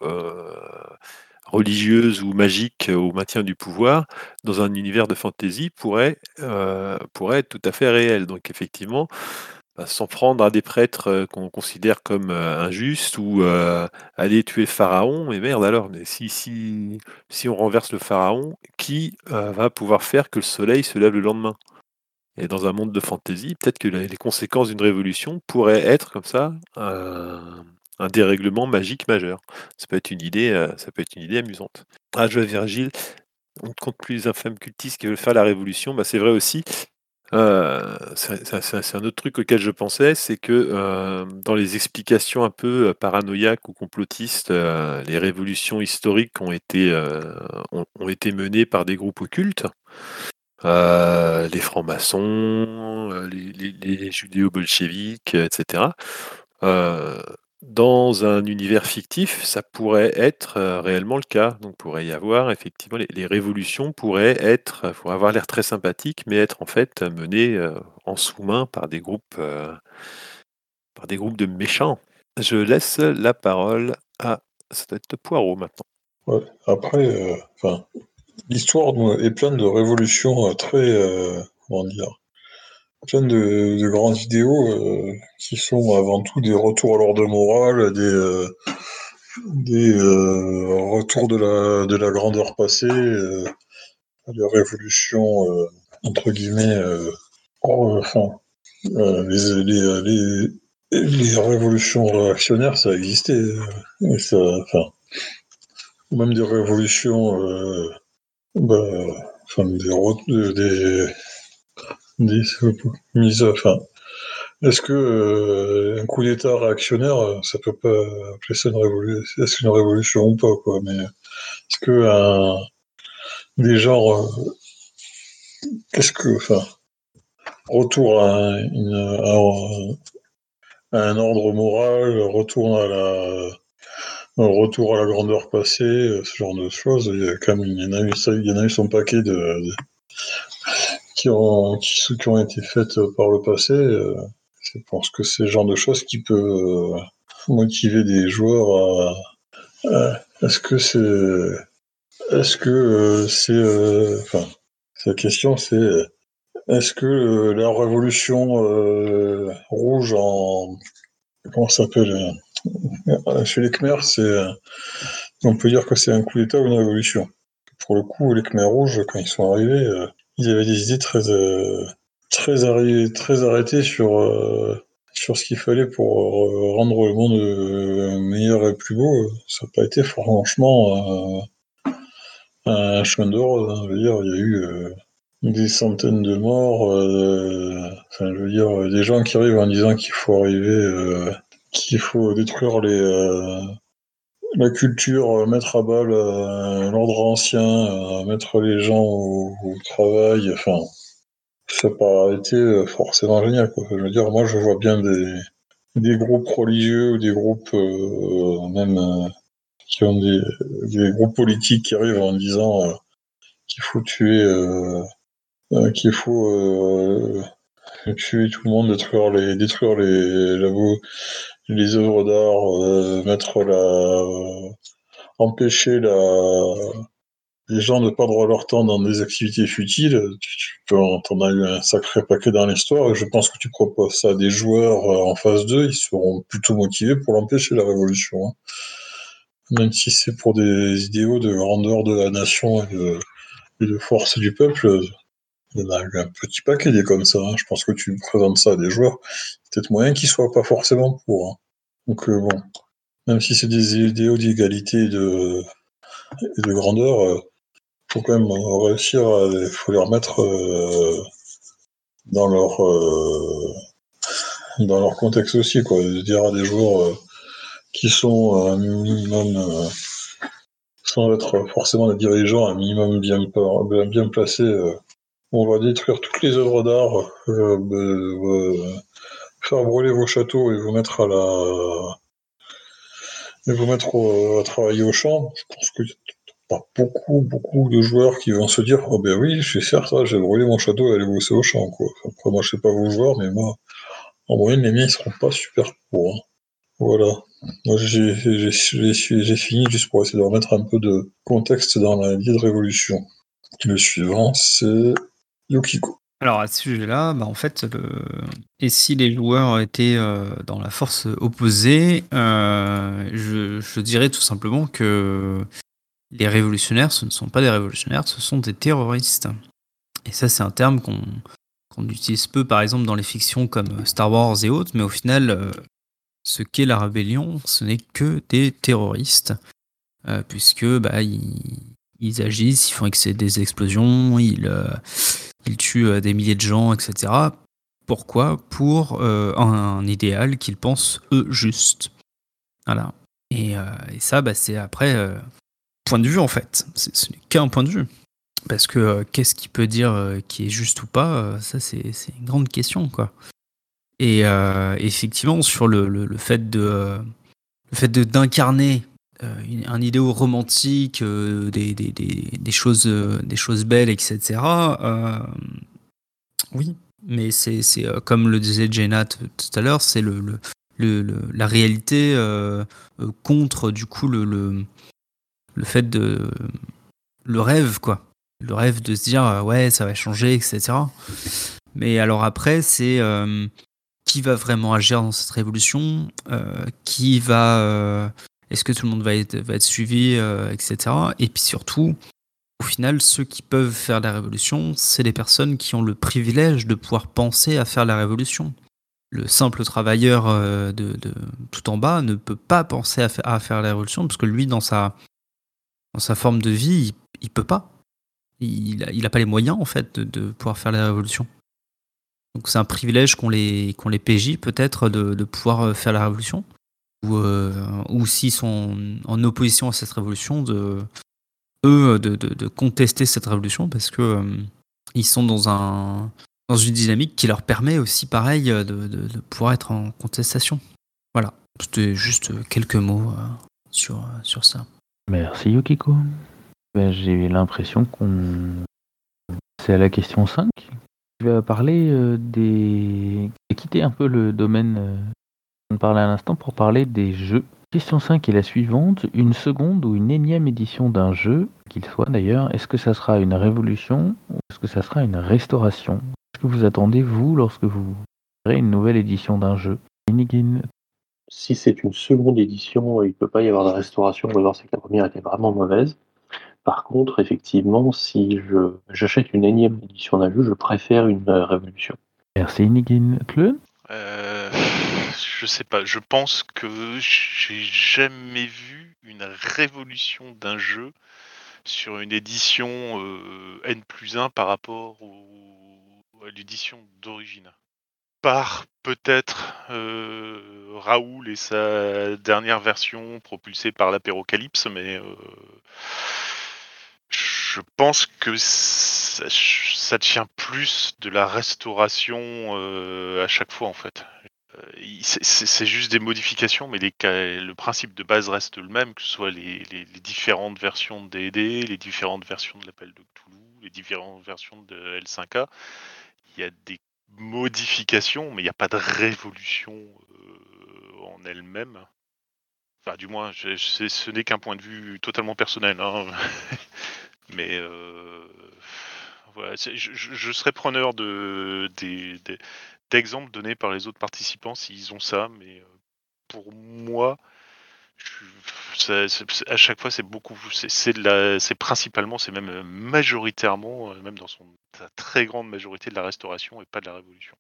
religieuse ou magique au maintien du pouvoir, dans un univers de fantasy, pourrait, euh, être tout à fait réel. Donc effectivement, bah, s'en prendre à des prêtres euh, qu'on considère comme euh, injustes ou euh, aller tuer pharaon, mais merde alors, si, si, si on renverse le pharaon, qui euh, va pouvoir faire que le soleil se lève le lendemain? Et dans un monde de fantasy, peut-être que les conséquences d'une révolution pourraient être comme ça un, dérèglement magique majeur. Ça peut être une idée, euh, ça peut être une idée amusante. Ah, je Virgile, on ne compte plus les infâmes cultistes qui veulent faire la révolution, bah, c'est vrai aussi. Euh, c'est un autre truc auquel je pensais, c'est que euh, dans les explications un peu paranoïaques ou complotistes, les révolutions historiques ont été, menées par des groupes occultes, les francs-maçons, les, judéo-bolcheviques, etc. dans un univers fictif, ça pourrait être euh, réellement le cas. Donc, pourrait y avoir effectivement les, révolutions pourraient être, euh, pourraient avoir l'air très sympathiques, mais être en fait menées euh, en sous-main par des groupes, euh, par des groupes de méchants. Je laisse la parole à ça doit Poirot maintenant. Après, euh, l'histoire est pleine de révolutions euh, très, euh, comment dire, pleine de, de grands idéaux euh, qui sont avant tout des retours à l'ordre moral, des, euh, des euh, retours de la, de la grandeur passée, euh, des révolutions euh, entre guillemets, oh, enfin, les, les, les, les révolutions réactionnaires, ça existait, et ça, enfin, même des révolutions, bah, enfin, des, des, des mises, enfin, est-ce que euh, un coup d'État réactionnaire, euh, ça peut pas appeler ça une révolution, est-ce une révolution ou pas, quoi, mais est-ce que des genres, euh, qu'est-ce que, enfin, retour à un, ordre moral, retour à la, retour à la grandeur passée, euh, ce genre de choses, il y a il y en a eu, il y en a eu son paquet de- qui ont, qui, qui ont été faites par le passé. euh, Je pense que c'est le genre de choses qui peut euh, motiver des joueurs à, est-ce que c'est, est-ce que euh, c'est, euh, enfin, la question c'est, est-ce que euh, la révolution euh, rouge en, comment ça s'appelle, euh, chez les Khmers, c'est, euh, on peut dire que c'est un coup d'État ou une révolution. Pour le coup, les Khmers rouges, quand ils sont arrivés, euh, ils avaient des idées très, euh, très, arrêt- très arrêtées sur, euh, sur ce qu'il fallait pour euh, rendre le monde meilleur et plus beau. Ça n'a pas été franchement, un chemin de rose. hein. Je veux dire, il y a eu des centaines de morts. je veux dire, des gens qui arrivent en disant qu'il faut arriver, qu'il faut détruire les, la culture, euh, mettre à bas le- l'ordre ancien, euh, mettre les gens au, travail. Enfin, ça n'a pas été euh, forcément génial. Quoi. Je veux dire, moi, je vois bien des, groupes religieux ou des groupes euh, même euh, qui ont des, des groupes politiques qui arrivent en disant euh, qu'il faut tuer, euh, euh, qu'il faut euh, tuer tout le monde, détruire les, détruire les, la vo- les œuvres d'art, euh, mettre la, empêcher la, les gens de perdre leur temps dans des activités futiles. Tu, en- as eu un sacré paquet dans l'histoire et je pense que tu proposes ça à des joueurs euh, en phase 2, ils seront plutôt motivés pour l'empêcher la révolution. hein. Même si c'est pour des idéaux de grandeur de la nation et de force du peuple, il y en a un petit paquet des comme ça. hein. Je pense que tu présentes ça à des joueurs, peut-être moyen qu'ils soient pas forcément pour. hein. Donc euh, bon, même si c'est des idéaux d'égalité et de, et de grandeur, euh, faut quand même réussir à il faut les remettre euh, dans leur euh, dans leur contexte aussi quoi de dire à des joueurs qui sont un minimum sans être forcément des dirigeants un minimum bien bien, placés on va détruire toutes les œuvres d'art euh, euh, faire brûler vos châteaux et vous mettre à la et vous mettre à travailler au champ je pense que pas beaucoup, beaucoup de joueurs qui vont se dire Oh ben oui, je ça, je vais brûler mon château et aller bosser au champ. Quoi. Après, moi, je sais pas vos joueurs, mais moi, en moyenne, les miens, ils seront pas super pour. hein. Voilà. Moi, j'ai j'ai- j'ai- j'ai fini juste pour essayer de remettre un peu de contexte dans la vie de révolution. Le suivant, c'est Alors à ce sujet-là, bah, en fait, le... et si les joueurs étaient euh, dans la force opposée, euh, je, dirais tout simplement que les révolutionnaires, ce ne sont pas des révolutionnaires, ce sont des terroristes. Et ça, c'est un terme qu'on utilise peu, par exemple, dans les fictions comme Star Wars et autres, mais au final, euh, ce qu'est la rébellion, ce n'est que des terroristes, euh, puisque bah, ils, agissent, ils font des explosions, ils, ils tuent euh, des milliers de gens, etc. Pourquoi? Pour euh, un, idéal qu'ils pensent eux juste. Voilà. Et, euh, ça, bah, c'est après point de vue en fait. Ce n'est qu'un point de vue. Parce que qu'est-ce qui peut dire qui est juste ou pas Ça, c'est une grande question, quoi. Et effectivement, sur le, fait de le fait d'incarner une- un idéal romantique, euh, des, des, des, choses, euh, des choses belles, etc. euh, oui, mais c'est euh, comme le disait Jenna tout à l'heure, c'est le, le, le- la réalité euh, euh, contre du coup le, le, le fait de le rêve quoi, le rêve de se dire euh, ouais ça va changer, etc. Mais alors après c'est euh, qui va vraiment agir dans cette révolution, euh, qui va euh, est-ce que tout le monde va être, suivi, euh, etc. Et puis surtout, au final, ceux qui peuvent faire la révolution, c'est les personnes qui ont le privilège de pouvoir penser à faire la révolution. Le simple travailleur euh, de, tout en bas ne peut pas penser à, fa- à faire la révolution parce que lui, dans sa, dans forme de vie, il, il peut pas. Il n'a pas les moyens en fait de, pouvoir faire la révolution. Donc c'est un privilège qu'ont les, PJ peut-être de, de pouvoir euh, faire la révolution. Ou, euh, s'ils sont en opposition à cette révolution, de, eux de, de- de contester cette révolution parce que euh, ils sont dans un dans une dynamique qui leur permet aussi pareil euh, de, de- pouvoir être en contestation. Voilà, c'était juste quelques mots euh, sur, sur ça. Merci Yukiko. Ben, J'ai l'impression qu'on. C'est à la question 5. Je vais parler des. quitter un peu le domaine on parlait à l'instant pour parler des jeux. Question 5 est la suivante. Une seconde ou une énième édition d'un jeu, qu'il soit d'ailleurs, est-ce que ça sera une révolution ou est-ce que ça sera une restauration? Est-ce que vous attendez, vous, lorsque vous verrez une nouvelle édition d'un jeu? Inigine, Si c'est une seconde édition, il ne peut pas y avoir de restauration, ou alors c'est que la première était vraiment mauvaise. Par contre, effectivement, si je j'achète une énième édition d'un jeu, je préfère une révolution. Merci Inigine. Tleu Euh, je sais pas, je pense que j'ai jamais vu une révolution d'un jeu sur une édition euh, N plus 1 par rapport à l'édition d'origine. Par peut-être euh, Raoul et sa dernière version propulsée par l'apérocalypse, mais euh, je pense que ça, ça tient plus de la restauration à chaque fois en fait. Euh, c'est- juste des modifications, mais le principe de base reste le même, que ce soit les, différentes versions de D&D, les différentes versions de l'appel de Cthulhu, les différentes versions de L5A. Il y a des modifications, mais il n'y a pas de révolution euh, en elle-même. Enfin, du moins, je- ce n'est qu'un point de vue totalement personnel. hein. [LAUGHS] mais euh, voilà, je, serais preneur de, d'exemples donnés par les autres participants s'ils ont ça, mais euh, pour moi, à chaque fois, c'est beaucoup, c'est, principalement, c'est même euh, majoritairement, euh, même dans son très grande majorité de la restauration et pas de la révolution.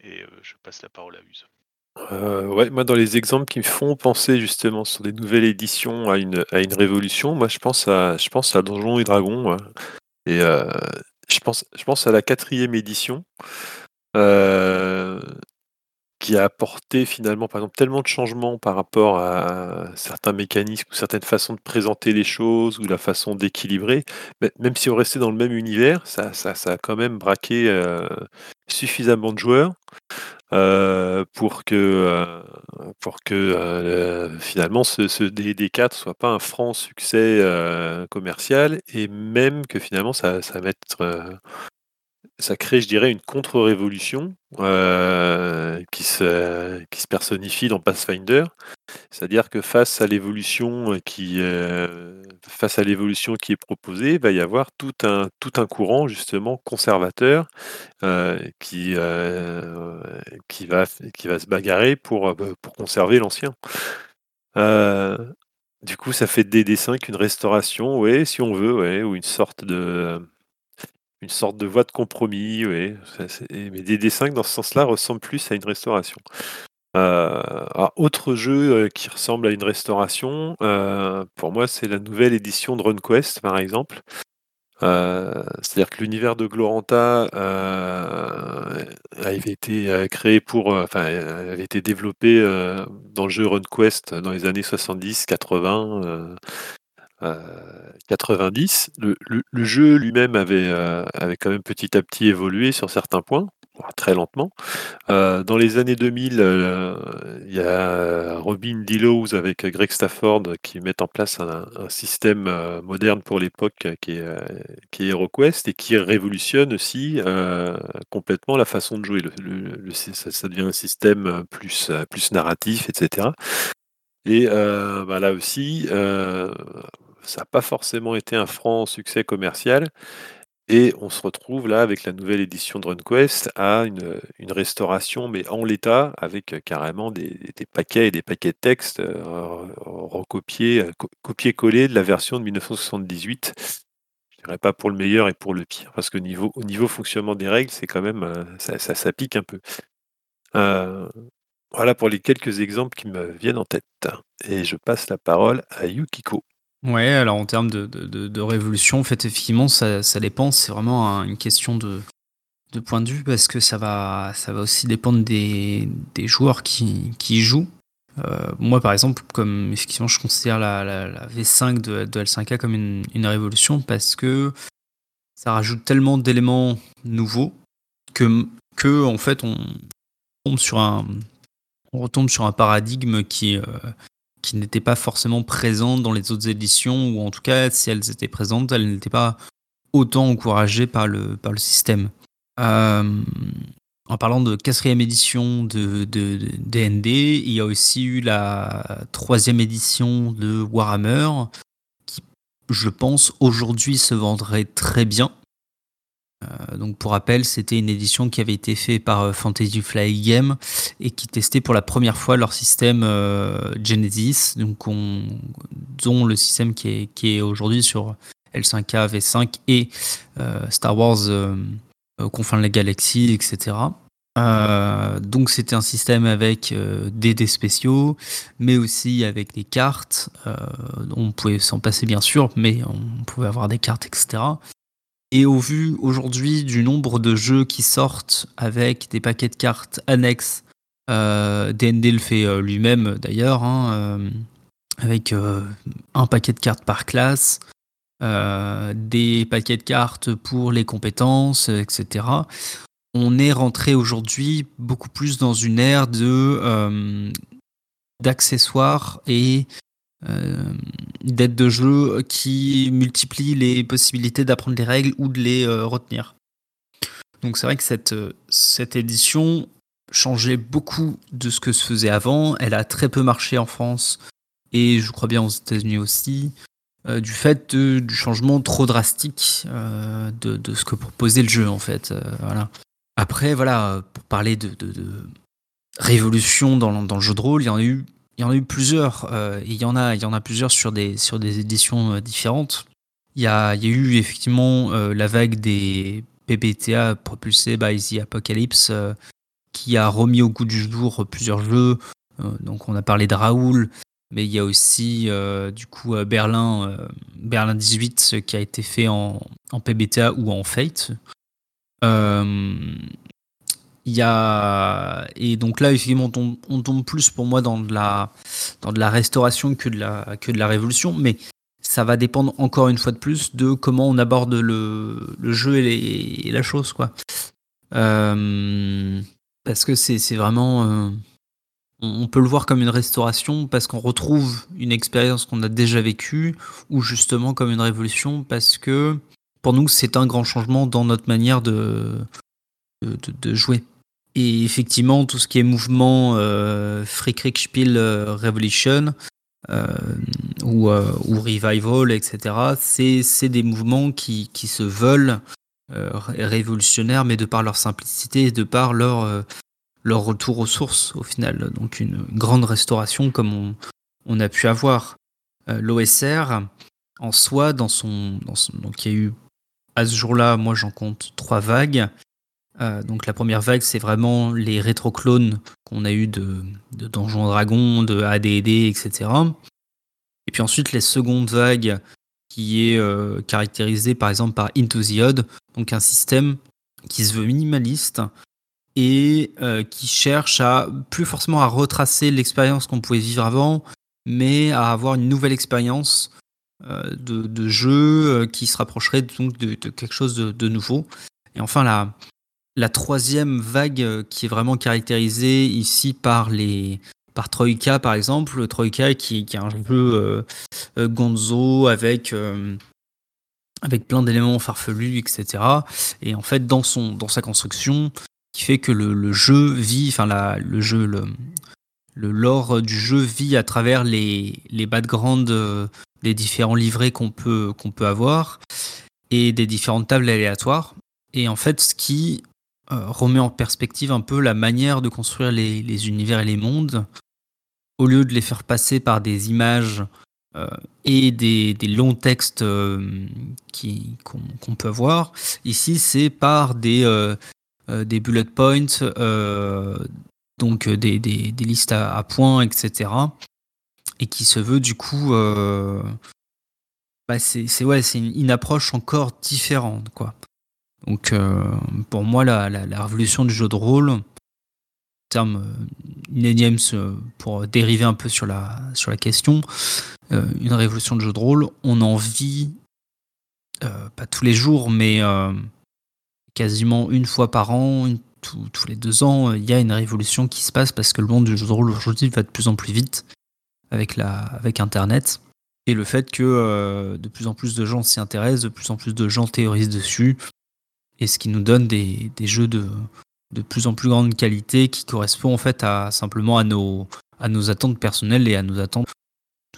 Et je passe la parole à Use. Euh, ouais, moi, dans les exemples qui me font penser justement sur des nouvelles éditions à une, à une révolution, moi, je pense à, je pense à Donjons et Dragons. Et je pense, je pense à la quatrième édition, euh, qui a apporté finalement, par exemple, tellement de changements par rapport à certains mécanismes ou certaines façons de présenter les choses ou la façon d'équilibrer. Même si on restait dans le même univers, ça, ça, ça a quand même braqué euh, suffisamment de joueurs euh, pour que, pour que finalement ce, ce DD4 soit pas un franc succès commercial et même que finalement ça, ça euh, ça crée, je dirais, une contre-révolution euh, qui, se, qui personnifie dans Pathfinder. C'est-à-dire que face à l'évolution qui, euh, à l'évolution qui est proposée, il va y avoir tout un, tout un courant justement conservateur euh, qui, euh, qui, va, qui va se bagarrer pour, euh, pour conserver l'ancien. Euh, du coup, ça fait des dessins qu'une restauration, ouais, si on veut, ouais, ou une sorte de une sorte de voie de compromis, c'est- Mais des dessins dans ce sens-là ressemblent plus à une restauration. Euh, autre jeu euh, qui ressemble à une restauration, euh, pour moi, c'est la nouvelle édition de RunQuest, par exemple. C'est-à-dire que l'univers de Gloranta avait été créé pour, enfin, avait été développé dans le jeu RunQuest dans les années 70, 80, euh, euh, 90. Le, jeu lui-même avait, euh, avait quand même petit à petit évolué sur certains points, très lentement. Euh, dans les années 2000, euh, il y a Robin Delos avec Greg Stafford qui mettent en place un, système moderne pour l'époque qui est, qui est HeroQuest et qui révolutionne aussi complètement la façon de jouer. Ça, devient un système plus, plus narratif, etc. Et bah, là aussi, ça n'a pas forcément été un franc succès commercial. Et on se retrouve là avec la nouvelle édition de RunQuest à une, restauration, mais en l'état, avec euh, carrément des, paquets et des paquets de textes euh, recopiés, euh, co- copiés-collés de la version de 1978. Je dirais pas pour le meilleur et pour le pire, parce que niveau, au niveau fonctionnement des règles, c'est quand même ça, ça, un peu. Voilà pour les quelques exemples qui me viennent en tête. Et je passe la parole à Yukiko. Ouais, alors en termes de, de, de- révolution, en fait, effectivement, ça, ça dépend. C'est vraiment un- une question de, de point de vue parce que ça va, ça va aussi dépendre des, des joueurs qui, qui jouent. Euh, moi, par exemple, comme effectivement, je considère la, la- la V5 de, de L5A comme une, une révolution parce que ça rajoute tellement d'éléments nouveaux que, que en fait, on sur un, on retombe sur un paradigme qui, euh, qui n'était pas forcément présent dans les autres éditions, ou en tout cas, si elles étaient présentes, elles n'étaient pas autant encouragées par le, par le système. Euh, en parlant de quatrième édition de, de, de DND, il y a aussi eu la troisième édition de Warhammer, qui, je pense, aujourd'hui se vendrait très bien. Euh, donc pour rappel, c'était une édition qui avait été faite par euh, Fantasy Flight Game et qui testait pour la première fois leur système euh, Genesis, donc on- dont le système qui est, aujourd'hui sur L5K, V5 et Star Wars Confins de la Galaxie, etc. Donc c'était un système avec des dés spéciaux, mais aussi avec des cartes. On pouvait s'en passer bien sûr, mais on pouvait avoir des cartes, etc. Et au vu aujourd'hui du nombre de jeux qui sortent avec des paquets de cartes annexes, D&D le fait lui-même d'ailleurs, hein, avec un paquet de cartes par classe, des paquets de cartes pour les compétences, etc on est rentré aujourd'hui beaucoup plus dans une ère de euh, d'accessoires et euh, d'aides de jeu qui multiplient les possibilités d'apprendre les règles ou de les euh, retenir. Donc c'est vrai que cette, cette édition changeait beaucoup de ce que se faisait avant. Elle a très peu marché en France et je crois bien aux États-Unis aussi. du fait du changement trop drastique de, de, ce que proposait le jeu en fait. voilà. Après, voilà, pour parler de, révolution dans, le jeu de rôle, il y en a eu, il y en a eu plusieurs. Euh, il y en a, il y en a plusieurs sur des, sur des éditions euh, différentes. Il y, a, il y a eu effectivement euh, la vague des PBTA propulsés by The Apocalypse qui a remis au goût du jour plusieurs jeux. donc on a parlé de Raoul, mais il y a aussi du coup Berlin, Berlin 18 qui a été fait en, en PBTA ou en Fate. Il y a et donc là effectivement on tombe, plus pour moi dans de la dans la restauration que de la que de la révolution mais ça va dépendre encore une fois de plus de comment on aborde le, le jeu et, la chose quoi euh, parce que c'est vraiment euh, on peut le voir comme une restauration parce qu'on retrouve une expérience qu'on a déjà vécue ou justement comme une révolution parce que pour nous, c'est un grand changement dans notre manière de, de, jouer. Et effectivement, tout ce qui est mouvement euh, Spiel euh, Revolution euh, ou, euh, ou, Revival, etc., c'est des mouvements qui, qui se veulent révolutionnaires, mais de par leur simplicité et de par leur, leur retour aux sources, au final. Donc une grande restauration comme on, on a pu avoir. L'OSR, en soi, dans son, dans son, donc il y a eu à ce jour-là, moi j'en compte trois vagues. Euh, donc la première vague, c'est vraiment les rétroclones qu'on a eu de, de Donjons Dragons, de AD&D, etc. Et puis ensuite les secondes vagues, qui est euh, caractérisée par exemple par Into the Odd, donc un système qui se veut minimaliste et euh, qui cherche à plus forcément à retracer l'expérience qu'on pouvait vivre avant, mais à avoir une nouvelle expérience de, jeu qui se rapprocherait donc de, quelque chose de, nouveau. Et enfin, la, la troisième vague euh, qui est vraiment caractérisée ici par les par Troika par exemple, Troika qui, qui est un jeu gonzo avec avec plein d'éléments farfelus, etc. Et en fait, dans son dans sa construction, qui fait que le, le jeu vit, enfin la, le jeu, le, le lore du jeu vit à travers les, les backgrounds des différents livrets qu'on peut, qu'on peut avoir et des différentes tables aléatoires. Et en fait, ce qui euh, remet en perspective un peu la manière de construire les, univers et les mondes, au lieu de les faire passer par des images euh, et des, longs textes euh, qu'on, peut avoir, ici c'est par des, bullet points, donc des, listes à, points, etc et qui se veut du coup euh, bah c'est ouais c'est une, approche encore différente quoi donc euh, pour moi la, révolution du jeu de rôle terme euh, une énième pour dériver un peu sur la question une révolution de jeu de rôle on en vit pas tous les jours mais quasiment une fois par an tous les deux ans il y a une révolution qui se passe parce que le monde du jeu de rôle aujourd'hui va de plus en plus vite avec, la, avec Internet. Et le fait que euh, de plus en plus de gens s'y intéressent, de plus en plus de gens théorisent dessus, et ce qui nous donne des, des jeux de, de plus en plus grande qualité qui correspond en fait à simplement à nos, à nos attentes personnelles et à nos attentes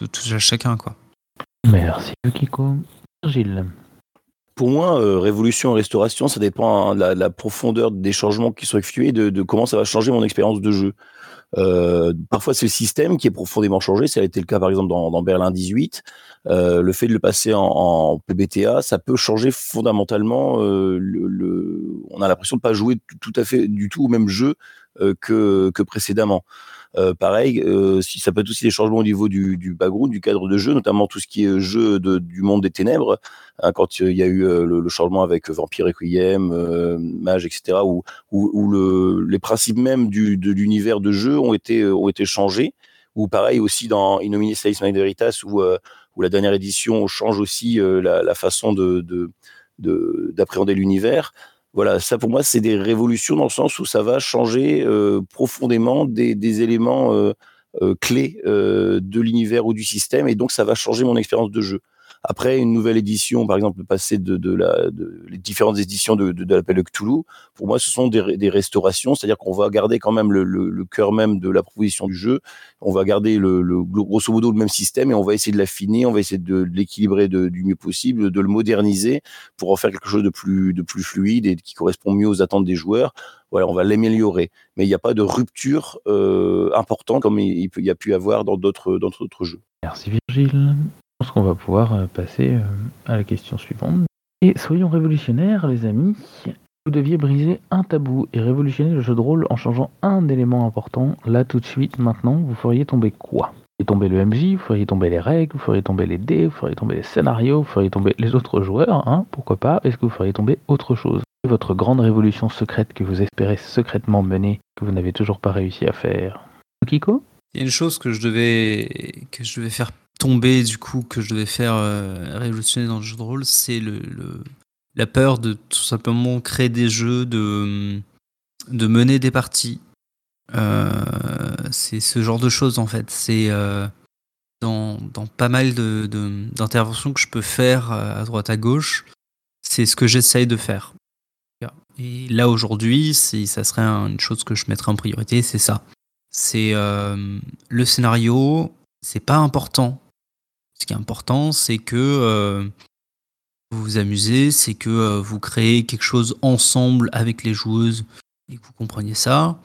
de tout chacun. Quoi. Merci Kiko. Gilles. Pour moi, euh, révolution et restauration, ça dépend hein, de, la, de la profondeur des changements qui sont effectués, de, de comment ça va changer mon expérience de jeu. Euh, parfois, c'est le système qui est profondément changé. Ça a été le cas, par exemple, dans, Berlin 18. Euh, le fait de le passer en, PBTA, ça peut changer fondamentalement. Euh, on a l'impression de pas jouer tout, à fait du tout au même jeu euh, que précédemment. Euh, pareil, euh, si ça peut être aussi des changements au niveau du, background, du cadre de jeu, notamment tout ce qui est jeu du monde des ténèbres, hein, quand il y a eu euh, le, changement avec Vampire Requiem, Mage, etc., où, où, où le, les principes même de l'univers de jeu ont été, ont été changés, ou pareil aussi dans Innominis Salis Veritas, où, où la dernière édition change aussi la, façon de, de, d'appréhender l'univers voilà, ça pour moi, c'est des révolutions dans le sens où ça va changer euh, profondément des, éléments euh, euh, clés de l'univers ou du système, et donc ça va changer mon expérience de jeu. Après, une nouvelle édition, par exemple, passer de, de, les différentes éditions de, de, de l'appel de Cthulhu, pour moi, ce sont des, restaurations, c'est-à-dire qu'on va garder quand même le, le, cœur même de la proposition du jeu, on va garder le, le, grosso modo le même système et on va essayer de l'affiner, on va essayer de, l'équilibrer du mieux possible, de le moderniser pour en faire quelque chose de plus, de plus fluide et qui correspond mieux aux attentes des joueurs. Voilà, on va l'améliorer, mais il n'y a pas de rupture euh, importante comme il, y a pu avoir dans d'autres, dans d'autres jeux. Merci Virgile. Je pense qu'on va pouvoir euh, passer euh, à la question suivante. Et soyons révolutionnaires, les amis. Vous deviez briser un tabou et révolutionner le jeu de rôle en changeant un élément important. Là, tout de suite, maintenant, vous feriez tomber quoi? Vous feriez tomber le MJ, vous feriez tomber les règles, vous feriez tomber les dés, vous feriez tomber les scénarios, vous feriez tomber les autres joueurs, hein, pourquoi pas? Est-ce que vous feriez tomber autre chose? Votre grande révolution secrète que vous espérez secrètement mener, que vous n'avez toujours pas réussi à faire? Kiko Il y a une chose que je devais, que je devais faire tomber du coup que je devais faire euh, révolutionner dans le jeu de rôle, c'est le, la peur de tout simplement créer des jeux, de, de mener des parties. Euh, c'est ce genre de choses en fait. C'est euh, dans, dans, pas mal d'interventions de, que je peux faire à droite à gauche, c'est ce que j'essaye de faire. Et là aujourd'hui, ça serait une chose que je mettrais en priorité, c'est ça. C'est le scénario, c'est pas important ce qui est important, c'est que euh, vous vous amusez, c'est que euh, vous créez quelque chose ensemble avec les joueuses et que vous compreniez ça.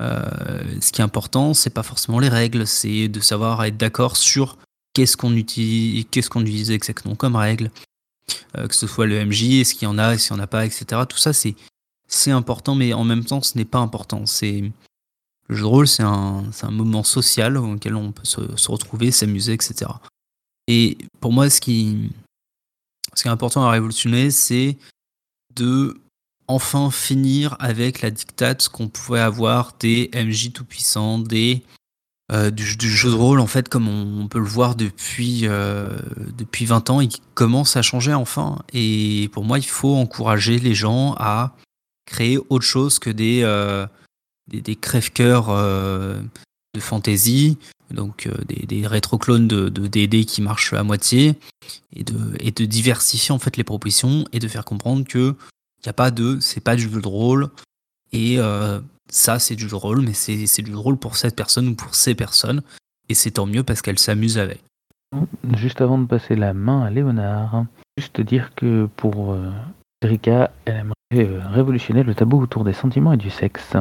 Euh, ce qui est important, c'est pas forcément les règles, c'est de savoir être d'accord sur qu'est-ce qu'on utilise, qu'est-ce qu'on utilise exactement comme règle, que ce soit le MJ, est-ce qu'il y en a, est-ce qu'il n'y en a pas, etc. Tout ça, c'est important, mais en même temps, ce n'est pas important. C'est le jeu de rôle, c'est un, un moment social auquel on peut se retrouver, s'amuser, etc. Et pour moi, ce qui, ce qui est important à révolutionner, c'est de enfin finir avec la dictate qu'on pouvait avoir des MJ tout puissants, des euh, du, jeu de rôle en fait comme on, peut le voir depuis euh, depuis 20 ans qui commence à changer enfin. Et pour moi, il faut encourager les gens à créer autre chose que des euh, des, des crève-cœurs de fantasy, donc euh, des, des rétroclones de, DD qui marchent à moitié, et de, diversifier en fait les propositions et de faire comprendre que il a pas de, c'est pas du jeu de rôle, et euh, ça c'est du jeu rôle, mais c'est du jeu rôle pour cette personne ou pour ces personnes, et c'est tant mieux parce qu'elles s'amusent avec. Juste avant de passer la main à Léonard, juste dire que pour euh, elle aimerait euh, révolutionner le tabou autour des sentiments et du sexe.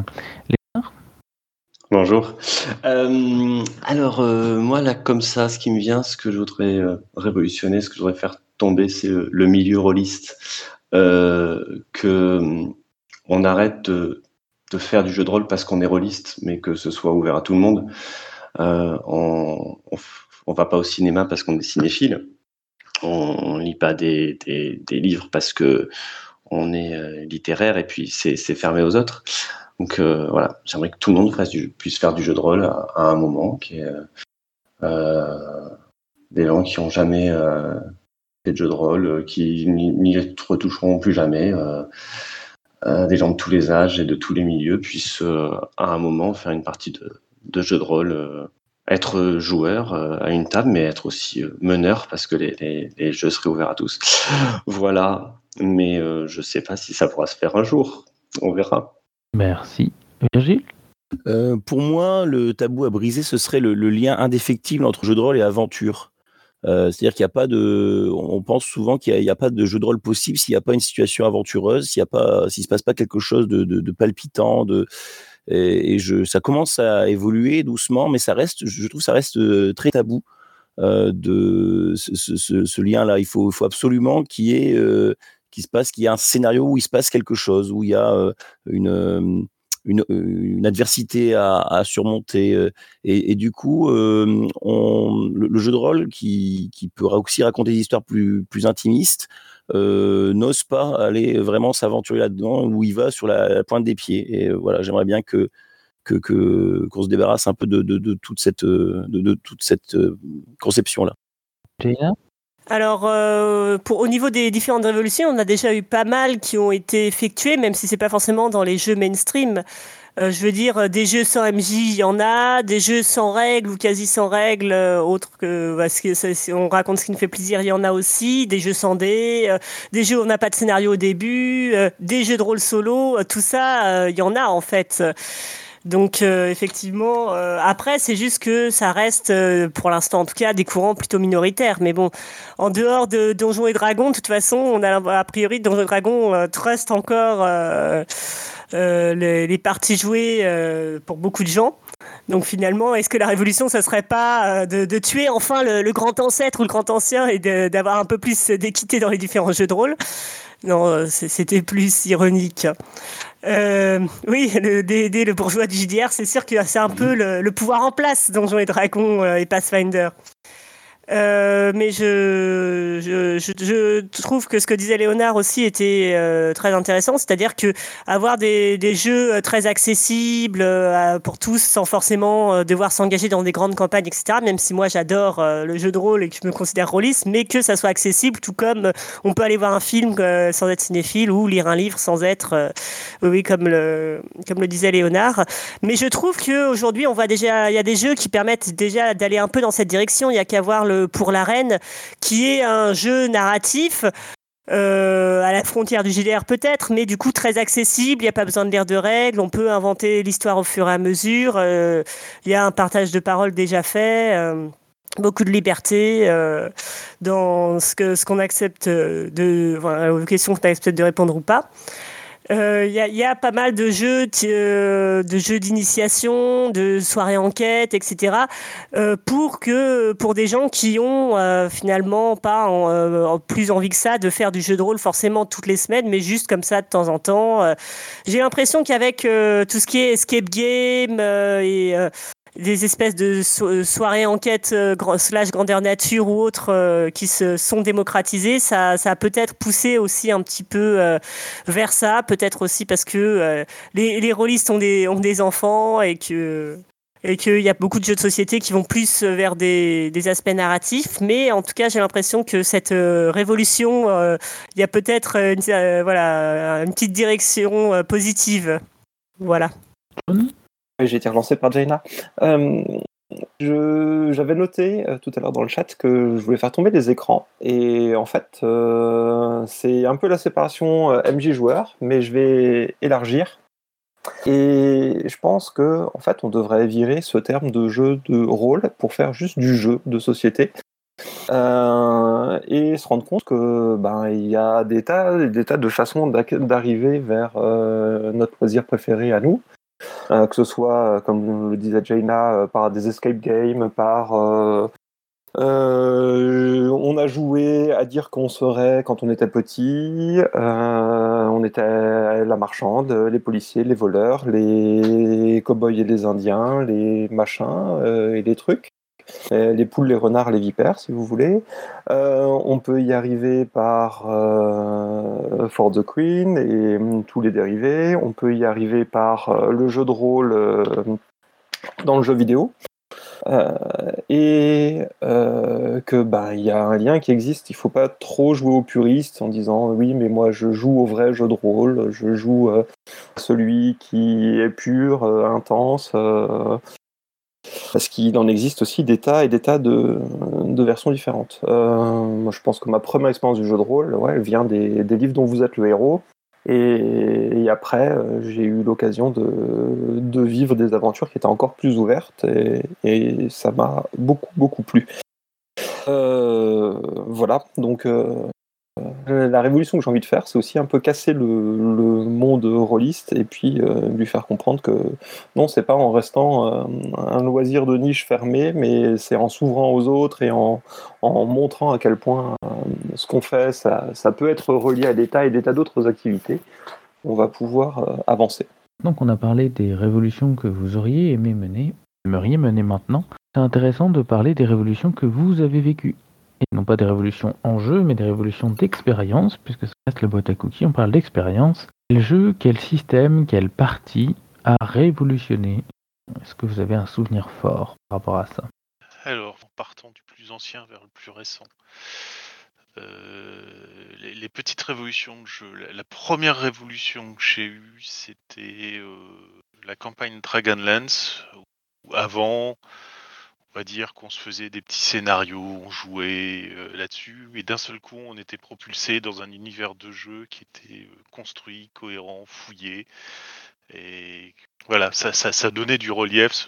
Bonjour. Euh, alors, euh, moi, là, comme ça, ce qui me vient, ce que je voudrais euh, révolutionner, ce que je voudrais faire tomber, c'est le, milieu rôliste. que on arrête de, faire du jeu de rôle parce qu'on est rôliste, mais que ce soit ouvert à tout le monde. on, on va pas au cinéma parce qu'on est cinéphile. On, lit pas des, livres parce que on est littéraire et puis c'est fermé aux autres. Donc euh, voilà, j'aimerais que tout le monde puisse faire du jeu de rôle à, un moment, qui est euh, des gens qui n'ont jamais euh, fait de jeu de rôle, qui n'y retoucheront plus jamais. des gens de tous les âges et de tous les milieux puissent à un moment faire une partie de, jeu de rôle être joueur euh, à une table, mais être aussi euh, meneur parce que les, les, jeux seraient ouverts à tous. [LAUGHS] Voilà, mais euh, je ne sais pas si ça pourra se faire un jour. On verra. Merci. Virgile? Euh, Pour moi, le tabou à briser, ce serait le, lien indéfectible entre jeu de rôle et aventure. Euh, C'est-à-dire qu'il a pas de, on pense souvent qu'il n'y a, pas de jeu de rôle possible s'il n'y a pas une situation aventureuse, s'il n'y a pas, s'il se passe pas quelque chose de, palpitant, et, ça commence à évoluer doucement, mais ça reste, je trouve, ça reste très tabou euh, de ce, lien-là. Il faut, absolument qu'il y ait, euh, qu'il se passe, qu'il y ait un scénario où il se passe quelque chose, où il y a euh, une une, une, adversité à, surmonter. Et, du coup, euh, on, le, jeu de rôle qui, qui, peut aussi raconter des histoires plus, intimistes euh, n'ose pas aller vraiment s'aventurer là-dedans, où il va sur la, pointe des pieds. Et voilà, j'aimerais bien que qu'on que, se débarrasse un peu de, de, toute cette de, de toute cette conception là. Alors, euh, pour, au niveau des différentes révolutions, on a déjà eu pas mal qui ont été effectuées, même si c'est pas forcément dans les jeux mainstream. Euh, je veux dire, des jeux sans MJ, il y en a, des jeux sans règles ou quasi sans règles, euh, autres que parce que on raconte ce qui nous fait plaisir, il y en a aussi, des jeux sans dés, euh, des jeux où on n'a pas de scénario au début, euh, des jeux de rôle solo, tout ça, il y en a en fait. Donc euh, effectivement, euh, après c'est juste que ça reste, euh, pour l'instant en tout cas, des courants plutôt minoritaires. Mais bon, en dehors de Donjons et Dragons, de toute façon, on a a priori Donjons et Dragons trust encore les, parties jouées pour beaucoup de gens. Donc finalement, est-ce que la révolution, ça serait pas de, tuer enfin le, grand ancêtre ou le grand ancien et d'avoir un peu plus d'équité dans les différents jeux de rôle? Non, c'était plus ironique. Euh, oui, le le bourgeois du JDR, c'est sûr que c'est un peu le, le, pouvoir en place, Donjons et Dragons euh, et Pathfinder. Euh, mais je, trouve que ce que disait Léonard aussi était euh, très intéressant, c'est-à-dire que avoir des, jeux très accessibles euh, pour tous sans forcément euh, devoir s'engager dans des grandes campagnes, etc. Même si moi j'adore euh, le jeu de rôle et que je me considère rôliste, mais que ça soit accessible, tout comme on peut aller voir un film sans être cinéphile ou lire un livre sans être, oui, comme le, comme le disait Léonard. Mais je trouve qu'aujourd'hui il y a des jeux qui permettent déjà d'aller un peu dans cette direction. Il y a qu'à voir le pour la reine, qui est un jeu narratif. Euh, à la frontière du GDR peut-être, mais du coup très accessible, il n'y a pas besoin de lire de règles, on peut inventer l'histoire au fur et à mesure, euh, il y a un partage de paroles déjà fait, euh, beaucoup de liberté dans ce que ce qu'on accepte de, aux questions qu'on accepte de répondre ou pas. Il euh, y, y, a, pas mal de jeux, euh, de jeux d'initiation, de soirées enquête, etc. Euh, pour que pour des gens qui ont euh, finalement pas en, euh, plus envie que ça de faire du jeu de rôle forcément toutes les semaines, mais juste comme ça de temps en temps. J'ai l'impression qu'avec tout ce qui est escape game et des espèces de so soirées enquête euh, slash grandeur nature ou autres euh, qui se sont démocratisées, ça, a peut-être poussé aussi un petit peu euh, vers ça, peut-être aussi parce que euh, les, les rôlistes ont des, ont des enfants et que et qu'il y a beaucoup de jeux de société qui vont plus vers des, aspects narratifs, mais en tout cas j'ai l'impression que cette euh, révolution, euh, il y a peut-être une, euh, voilà, une petite direction positive. Voilà. J'ai été relancé par Jaina. Euh, J'avais noté euh, tout à l'heure dans le chat que je voulais faire tomber des écrans. Et en fait, euh, c'est un peu la séparation euh, MJ joueur, mais je vais élargir. Et je pense que en fait, on devrait virer ce terme de jeu de rôle pour faire juste du jeu de société. Et se rendre compte que ben il y a des tas, des tas de façons d'arriver vers notre loisir préféré à nous. Euh, que ce soit, comme le disait Jaina, euh, par des escape games, par euh, euh, on a joué à dire qu'on serait quand on était petit. Euh, on était la marchande, les policiers, les voleurs, les cow-boys et les indiens, les machins euh, et les trucs. Les poules, les renards, les vipères, si vous voulez. Euh, on peut y arriver par euh, For the Queen et hum, tous les dérivés. On peut y arriver par euh, le jeu de rôle dans le jeu vidéo. Euh, et euh, que bah il y a un lien qui existe. Il faut pas trop jouer au puriste en disant oui mais moi je joue au vrai jeu de rôle, je joue euh, celui qui est pur, intense parce qu'il en existe aussi des tas et des tas de, versions différentes. Euh, moi, je pense que ma première expérience du jeu de rôle, ouais, elle vient des, livres dont vous êtes le héros. Et, après, euh, j'ai eu l'occasion de, vivre des aventures qui étaient encore plus ouvertes et, ça m'a beaucoup, beaucoup plu. Euh, voilà, donc la révolution que j'ai envie de faire, c'est aussi un peu casser le, monde rôliste et puis euh, lui faire comprendre que non, c'est pas en restant euh, un loisir de niche fermé, mais c'est en s'ouvrant aux autres et en, en montrant à quel point euh, ce qu'on fait, ça, ça peut être relié à des tas et des tas d'autres activités. On va pouvoir euh, avancer. Donc on a parlé des révolutions que vous auriez aimé mener, aimeriez mener maintenant. C'est intéressant de parler des révolutions que vous avez vécues. Non pas des révolutions en jeu, mais des révolutions d'expérience, puisque ça reste la boîte à cookies, on parle d'expérience. Quel jeu, quel système, quelle partie a révolutionné? Est-ce que vous avez un souvenir fort par rapport à ça? Alors, en partant du plus ancien vers le plus récent. Euh, les, petites révolutions de jeu. La, la première révolution que j'ai eue, c'était euh, la campagne Dragonlance. Où avant, on va dire qu'on se faisait des petits scénarios, on jouait euh, là-dessus, et d'un seul coup, on était propulsé dans un univers de jeu qui était euh, construit, cohérent, fouillé. Et voilà, ça, ça, donnait du relief.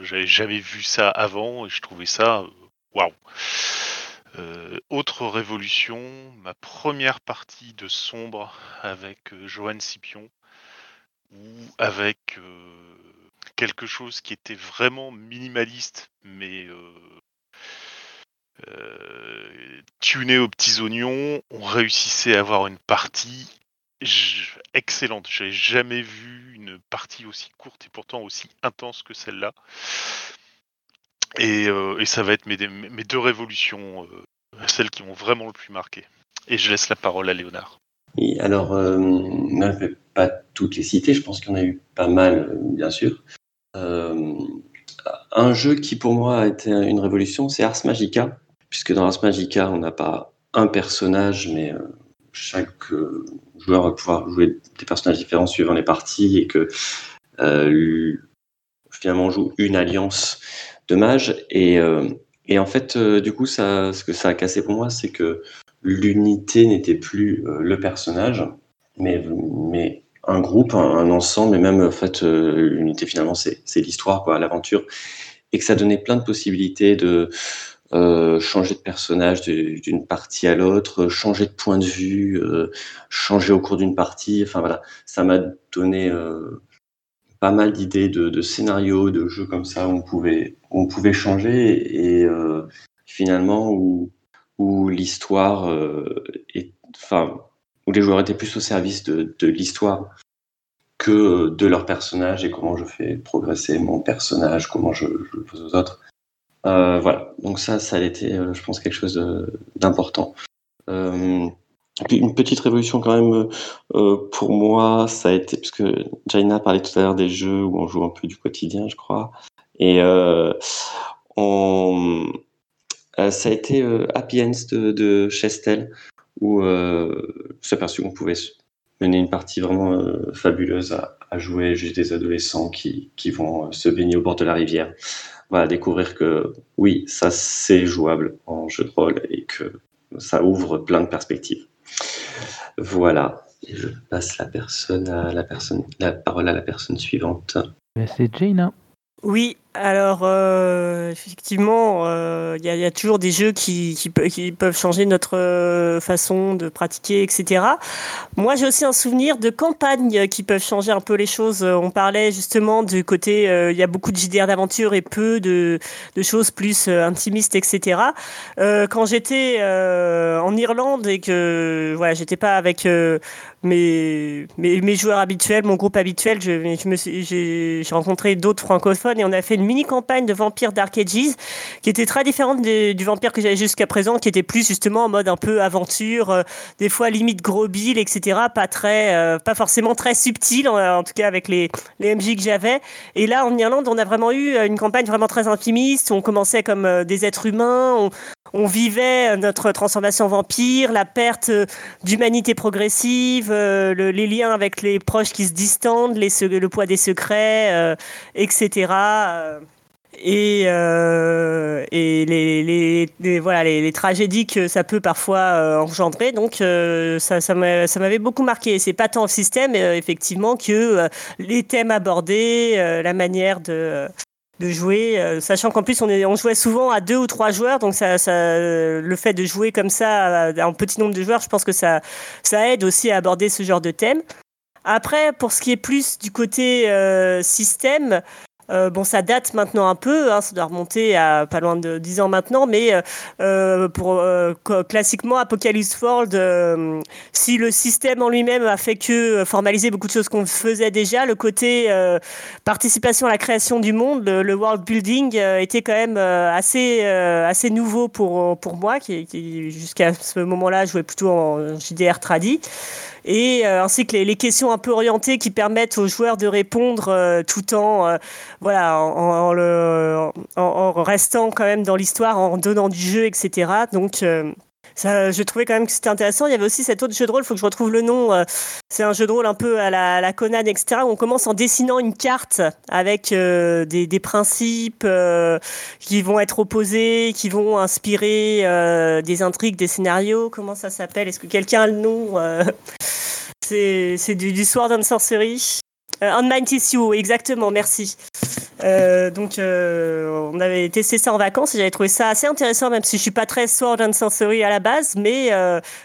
J'avais jamais vu ça avant et je trouvais ça euh, waouh. Euh, autre révolution, ma première partie de Sombre avec euh, Johan ou avec quelque chose qui était vraiment minimaliste, mais tuné aux petits oignons, on réussissait à avoir une partie excellente. J'avais jamais vu une partie aussi courte et pourtant aussi intense que celle-là. Et, ça va être mes, deux révolutions, celles qui m'ont vraiment le plus marqué. Et je laisse la parole à Léonard. Et alors, je ne vais pas toutes les citer, je pense qu'il y en a eu pas mal, euh, bien sûr. Euh, un jeu qui pour moi a été une révolution, c'est Ars Magica, puisque dans Ars Magica, on n'a pas un personnage, mais euh, chaque euh, joueur va pouvoir jouer des personnages différents suivant les parties, et que finalement on joue une alliance de mages. Et, en fait, du coup, ce que ça a cassé pour moi, c'est que l'unité n'était plus le personnage, mais un groupe, un, ensemble, et même en fait, euh, l'unité finalement, c'est l'histoire, quoi, l'aventure, et que ça donnait plein de possibilités de euh, changer de personnage d'une partie à l'autre, changer de point de vue, euh, changer au cours d'une partie. Enfin voilà, ça m'a donné euh, pas mal d'idées de, scénarios, de jeux comme ça où on pouvait, on pouvait changer et euh, finalement où, où l'histoire euh, est, enfin, où les joueurs étaient plus au service de, l'histoire que de leur personnage et comment je fais progresser mon personnage, comment je, le pose aux autres. Euh, voilà, donc ça, ça a été, euh, je pense, quelque chose d'important. Euh, une petite révolution quand même euh, pour moi, ça a été parce que Jaina parlait tout à l'heure des jeux où on joue un peu du quotidien, je crois, et euh, on, euh, ça a été euh, Happy Ends de, de Chestel où euh, s'est aperçu qu'on pouvait mener une partie vraiment euh, fabuleuse à, à jouer juste des adolescents qui, qui vont euh, se baigner au bord de la rivière. Voilà, découvrir que oui, ça c'est jouable en jeu de rôle et que ça ouvre plein de perspectives. Voilà. Et je passe la personne à la personne la parole à la personne suivante. C'est Jaina. Oui, alors euh, effectivement, euh, il y, y a toujours des jeux qui, qui, qui peuvent changer notre euh, façon de pratiquer, etc. Moi, j'ai aussi un souvenir de campagnes qui peuvent changer un peu les choses. On parlait justement du côté, euh, il y a beaucoup de JDR d'aventure et peu de, de choses plus intimistes, etc. Quand j'étais en Irlande et que voilà, j'étais pas avec mes, mes, joueurs habituels, mon groupe habituel, je, je j'ai j'ai rencontré d'autres francophones et on a fait une mini campagne de Vampire Dark Ages qui était très différente du vampire que j'avais jusqu'à présent, qui était plus justement en mode un peu aventure, euh, des fois limite gros bill, etc. Pas très, euh, pas forcément très subtil, en, tout cas avec les, les MJ que j'avais. Et là, en Irlande, on a vraiment eu euh, une campagne vraiment très intimiste. On commençait comme des êtres humains. On, on vivait notre transformation vampire, la perte euh, d'humanité progressive, euh, le- les liens avec les proches qui se distendent, le poids des secrets, euh, etc. euh, et, euh, les, tragédies que ça peut parfois euh, engendrer. Donc, euh, ça, ça m'a- ça m'avait beaucoup marqué. C'est pas tant le système, euh, effectivement, que euh, les thèmes abordés, euh, la manière de, jouer, euh, sachant qu'en plus on, est, jouait souvent à deux ou trois joueurs, donc ça, ça, le fait de jouer comme ça à un petit nombre de joueurs, je pense que ça, ça aide aussi à aborder ce genre de thème. Après, pour ce qui est plus du côté euh, système, euh, bon, ça date maintenant un peu, hein, ça doit remonter à pas loin de 10 ans maintenant, mais euh, euh pour classiquement Apocalypse World, si le système en lui-même a fait que formaliser beaucoup de choses qu'on faisait déjà, le côté participation à la création du monde, le, world building était quand même assez assez nouveau pour pour moi, qui, jusqu'à ce moment-là jouait plutôt en JDR tradi et ainsi que les, les, questions un peu orientées qui permettent aux joueurs de répondre tout en voilà, en, le, en, restant quand même dans l'histoire, en donnant du jeu, etc. Donc, euh, ça, je trouvais quand même que c'était intéressant. Il y avait aussi cet autre jeu de rôle, il faut que je retrouve le nom. Euh, c'est un jeu de rôle un peu à la, la Conan, etc. On commence en dessinant une carte avec euh, des, principes qui vont être opposés, qui vont inspirer des intrigues, des scénarios. Comment ça s'appelle? Est-ce que quelqu'un a le nom? [LAUGHS] C'est du, du Sword and Sorcery. Euh, on Mind Tissue, exactement, merci. Euh, donc, euh, on avait testé ça en vacances et j'avais trouvé ça assez intéressant, même si je suis pas très Sword and Sorcery à la base, mais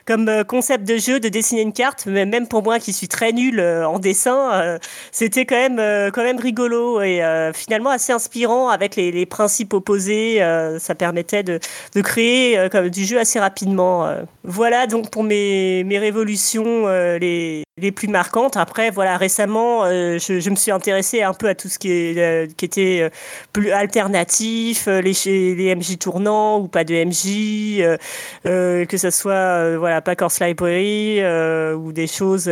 comme concept de jeu, de dessiner une carte, même pour moi qui suis très nul en dessin, c'était quand même, quand même rigolo et finalement assez inspirant avec les, principes opposés. ça permettait de, de créer comme, du jeu assez rapidement. Voilà donc pour mes, mes révolutions les, les plus marquantes. Après, voilà, récemment, je, je, me suis intéressé un peu à tout ce qui, est, qui était euh, plus alternatif, euh, les, les MJ tournants ou pas de MJ, euh, que ce soit voilà, Packers Library ou des choses,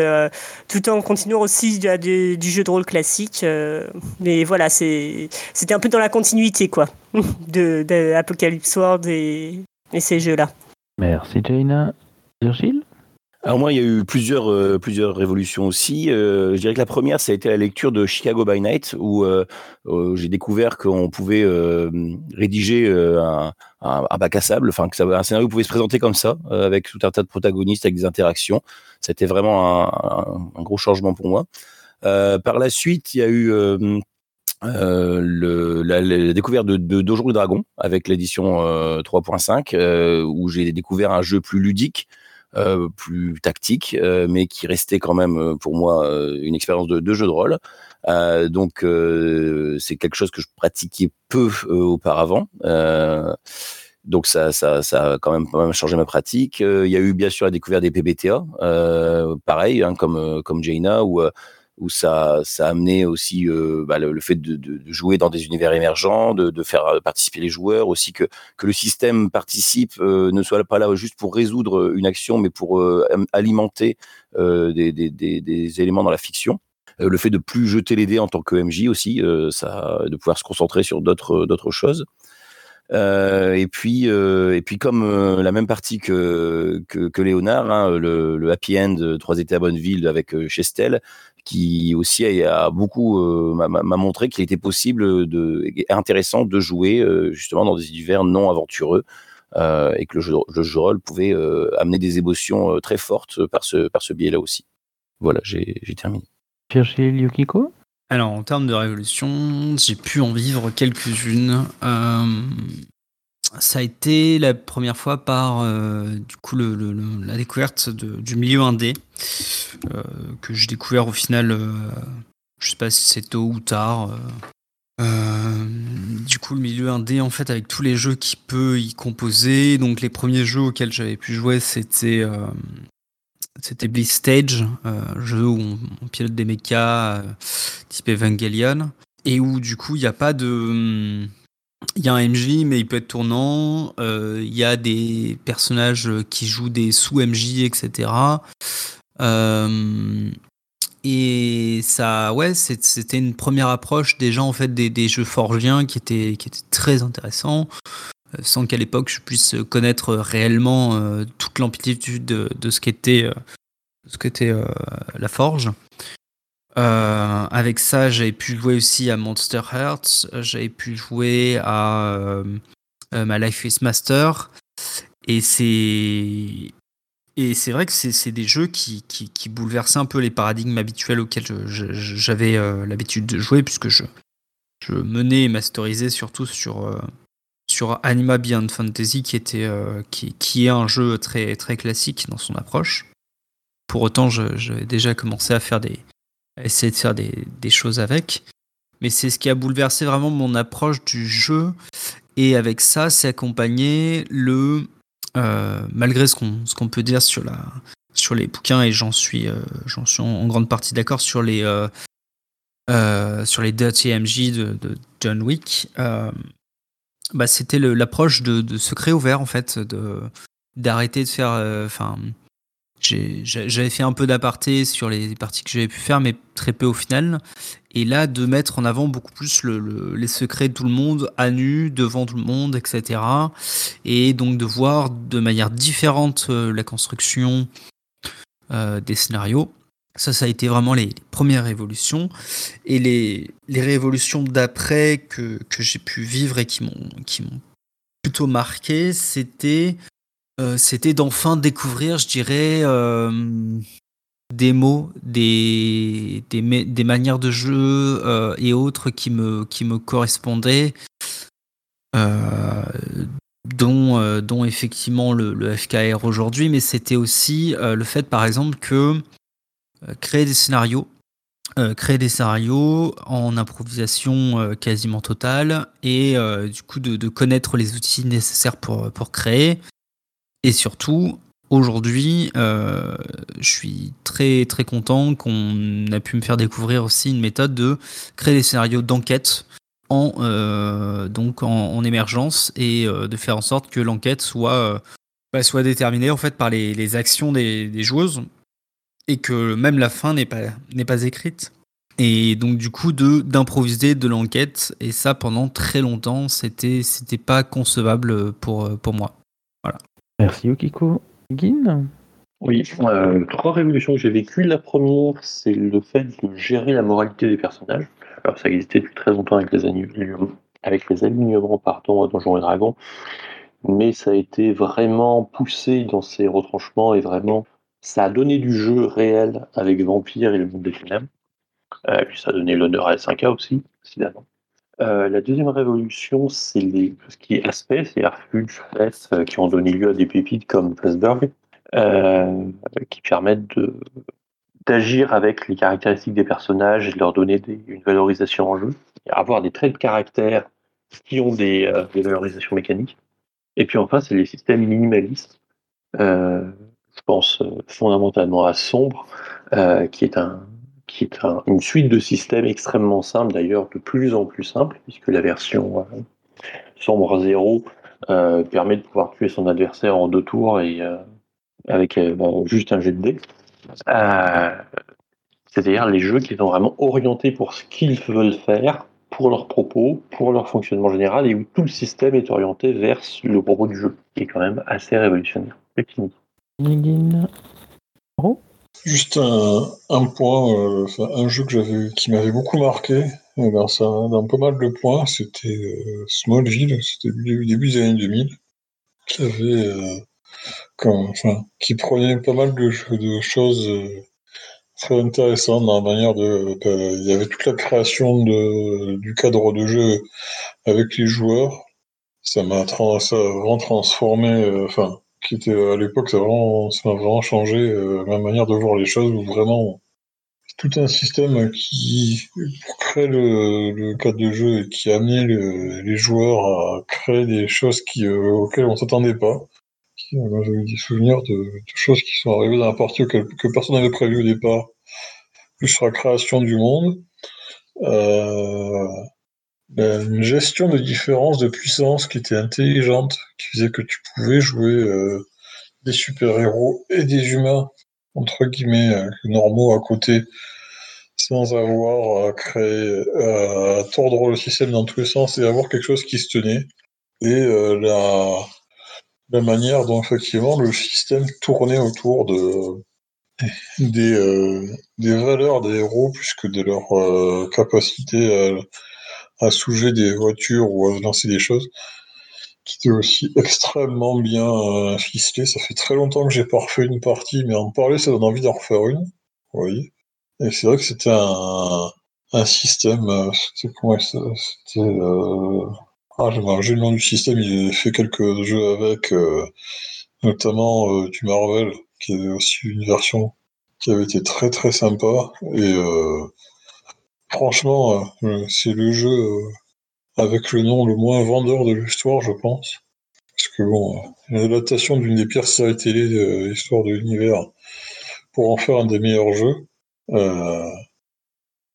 tout en continuant aussi du, jeu de rôle classique. mais voilà, c'était un peu dans la continuité quoi, [LAUGHS] de Apocalypse World et, et ces jeux-là. Merci Jaina. Virgile? Alors moi, il y a eu plusieurs, euh, plusieurs révolutions aussi. Euh, je dirais que la première, ça a été la lecture de Chicago by Night, où euh, j'ai découvert qu'on pouvait rédiger un, bac à sable, enfin que ça, un scénario pouvait se présenter comme ça, avec tout un tas de protagonistes, avec des interactions. C'était vraiment un, gros changement pour moi. par la suite, il y a eu la, découverte de, de Dojo Dragon avec l'édition 3.5, où j'ai découvert un jeu plus ludique, euh, plus tactique, euh, mais qui restait quand même euh, pour moi une expérience de, jeu de rôle. donc c'est quelque chose que je pratiquais peu auparavant. Donc ça, ça, ça a quand même changé ma pratique. il y a eu bien sûr la découverte des PBTA, pareil, hein, comme comme Jaina, où où ça, a amené aussi euh, bah, le, fait de, jouer dans des univers émergents, de, faire participer les joueurs, aussi que, que le système participe, euh, ne soit pas là juste pour résoudre une action, mais pour euh, alimenter des, éléments dans la fiction. le fait de plus jeter les dés en tant que MJ aussi, de pouvoir se concentrer sur d'autres choses. Euh, et puis, euh, et puis comme euh, la même partie que que, que Léonard, hein, le, le, happy end trois étés à Bonneville avec Chestel, qui aussi a, beaucoup m'a montré qu'il était possible de intéressant de jouer justement dans des univers non aventureux. et que le jeu, le jeu rôle pouvait amener des émotions très fortes par ce, par ce biais-là aussi. Voilà, j'ai terminé. Virgile Yukiko? Alors, en termes de révolution, j'ai pu en vivre quelques-unes. Euh, ça a été la première fois par euh, du coup la découverte du milieu indé euh, que j'ai découvert au final. Je sais pas si c'est tôt ou tard. du coup, le milieu indé, en fait, avec tous les jeux qui peut y composer. Donc, les premiers jeux auxquels j'avais pu jouer, c'était c'était Bliss Stage, euh, jeu où on, pilote des mechas euh, type Evangelion, et où du coup il n'y a pas de. Il y a un MJ, mais il peut être tournant. Euh, il y a des personnages qui jouent des sous-MJ, etc. et ça, ouais, c'était une première approche déjà en fait des, des jeux forgiens qui étaient, qui étaient très intéressants. Euh, sans qu'à l'époque je puisse connaître réellement euh, toute l'amplitude de, ce qu'était euh, ce qu'était la forge. avec ça, j'avais pu jouer aussi à Monster Hearts, j'avais pu jouer à ma Life is Master, et c'est vrai que c'est des jeux qui, qui, qui, bouleversaient un peu les paradigmes habituels auxquels j'avais l'habitude de jouer, puisque je, je menais et masterisais surtout sur, sur Anima Beyond Fantasy, qui, était, qui, qui, est un jeu très, très classique dans son approche. Pour autant, j'avais déjà commencé à faire des, essayer de faire des, des choses avec. Mais c'est ce qui a bouleversé vraiment mon approche du jeu. Et avec ça, c'est accompagné le, malgré ce qu'on qu'on peut dire sur la sur les bouquins et j'en suis j'en suis en, grande partie d'accord sur les sur les Dirty MJ de, de John Wick. Bah, c'était l'approche de, de secret ouvert en fait, de d'arrêter de faire, enfin, j'avais fait un peu d'aparté sur les parties que j'avais pu faire, mais très peu au final. Et là, de mettre en avant beaucoup plus le, les secrets de tout le monde à nu, devant tout le monde, etc. Et donc de voir de manière différente euh, la construction euh, des scénarios. Ça, ça a été vraiment les, premières révolutions. Et les, les révolutions d'après que, que j'ai pu vivre et qui m'ont plutôt marqué, c'était euh, c'était d'enfin découvrir, je dirais, euh, des mots, des, des, des, manières de jeu euh, et autres qui me, qui me correspondaient, dont, dont effectivement le, le FKR aujourd'hui, mais c'était aussi le fait, par exemple, que créer des scénarios, créer des scénarios en improvisation quasiment totale et du coup de, connaître les outils nécessaires pour, pour créer, et surtout, aujourd'hui, euh, je suis très très content qu'on a pu me faire découvrir aussi une méthode de créer des scénarios d'enquête en euh, donc en, émergence et euh, de faire en sorte que l'enquête soit bah, soit déterminée en fait par les, actions des, joueuses et que même la fin n'est pas n'est pas écrite. Et donc du coup de d'improviser de l'enquête et ça pendant très longtemps c'était c'était pas concevable pour pour moi. Voilà. Merci Yukiko. Gin? Oui, euh, trois révolutions que j'ai vécues. La première, c'est le fait de gérer la moralité des personnages. Alors ça existait depuis très longtemps avec les, avec les alignements pardon, Donjons et Dragons, mais ça a été vraiment poussé dans ses retranchements et vraiment ça a donné du jeu réel avec Vampire et le monde des ténèbres. Euh, puis ça a donné l'honneur à S5K aussi, évidemment. Euh, la deuxième révolution, c'est ce qui est aspect, c'est Refuge, Fess, euh, qui ont donné lieu à des pépites comme Flesberg, euh, qui permettent d'agir avec les caractéristiques des personnages et de leur donner une valorisation en jeu, et avoir des traits de caractère qui ont des, euh, des valorisations mécaniques. Et puis enfin, c'est les systèmes minimalistes. Euh, je pense fondamentalement à Sombre, qui est un, qui est un, une suite de systèmes extrêmement simples, d'ailleurs de plus en plus simples, puisque la version euh, sombre 0 euh, permet de pouvoir tuer son adversaire en deux tours et euh, avec juste un jet de dés. C'est-à-dire les jeux qui sont vraiment orientés pour ce qu'ils veulent faire, pour leurs propos, pour leur fonctionnement général, et où tout le système est orienté vers le propos du jeu, qui est quand même assez révolutionnaire. Fini. Juste un, point, euh, un jeu qui m'avait beaucoup marqué, euh, dans, ça, dans pas mal de points, c'était euh, Smallville, c'était début, début des années 2000, qui avait, enfin, qui prenait pas mal de, choses très intéressantes dans la manière de, il y avait toute la création de, du cadre de jeu avec les joueurs. Ça m'a vraiment transformé, qui était à l'époque, ça, vraiment, ça m'a vraiment changé euh, ma manière de voir les choses, où vraiment tout un système qui crée le, cadre de jeu et qui a amené le, les joueurs à créer des choses qui, euh, auxquelles on s'attendait pas. Euh, J'ai des souvenirs de, choses qui sont arrivées dans la partie que personne n'avait prévu au départ, plus sur la création du monde. Euh, une gestion de différences de puissance qui était intelligente, qui faisait que tu pouvais jouer euh, des super-héros et des humains, entre guillemets, euh, normaux à côté, sans avoir à créer, à tordre le système dans tous les sens et avoir quelque chose qui se tenait. Et euh, la, manière dont effectivement le système tournait autour de des, euh, valeurs des héros plus que de leur euh, capacité à à soulever des voitures ou à lancer des choses, qui était aussi [LAUGHS] extrêmement bien euh, ficelé. Ça fait très longtemps que j'ai pas refait une partie, mais en parler, ça donne envie d'en refaire une. Oui. Et c'est vrai que c'était un, système. euh, C'était comment C'était. euh, Ah, j'ai j'ai le nom du système. A fait quelques jeux avec, euh, notamment du Marvel, qui avait aussi une version qui avait été très très sympa. Et franchement, euh, c'est le jeu euh, avec le nom le moins vendeur de l'histoire, je pense. Parce que bon, euh, l'adaptation d'une des pires séries télé de l'histoire de l'univers pour en faire un des meilleurs jeux. Euh,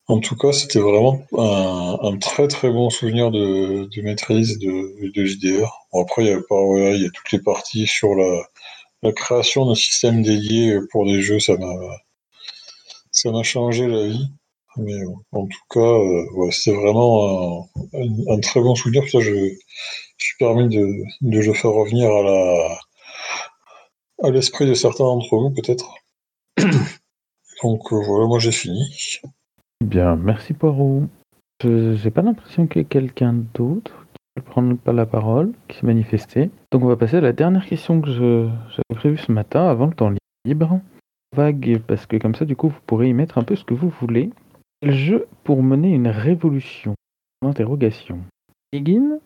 en tout cas, c'était vraiment un, très très bon souvenir de, maîtrise de, JDR. Bon, après, il y a toutes les parties sur la, création d'un système dédié pour des jeux, ça m'a changé la vie. Mais euh, en tout cas, euh, ouais, c'était vraiment un, un- un très bon souvenir. Ça, je, je suis permis de, de le faire revenir à la à l'esprit de certains d'entre vous, peut-être. [COUGHS] Donc euh, voilà, moi j'ai fini. Bien, merci Poirot. Je j'ai pas l'impression qu'il y ait quelqu'un d'autre qui veut prendre pas la parole, qui s'est manifesté. Donc on va passer à la dernière question que j'avais prévue ce matin, avant le temps libre. Vague, parce que comme ça, du coup, vous pourrez y mettre un peu ce que vous voulez. Quel jeu pour mener une révolution? Interrogation. Higgin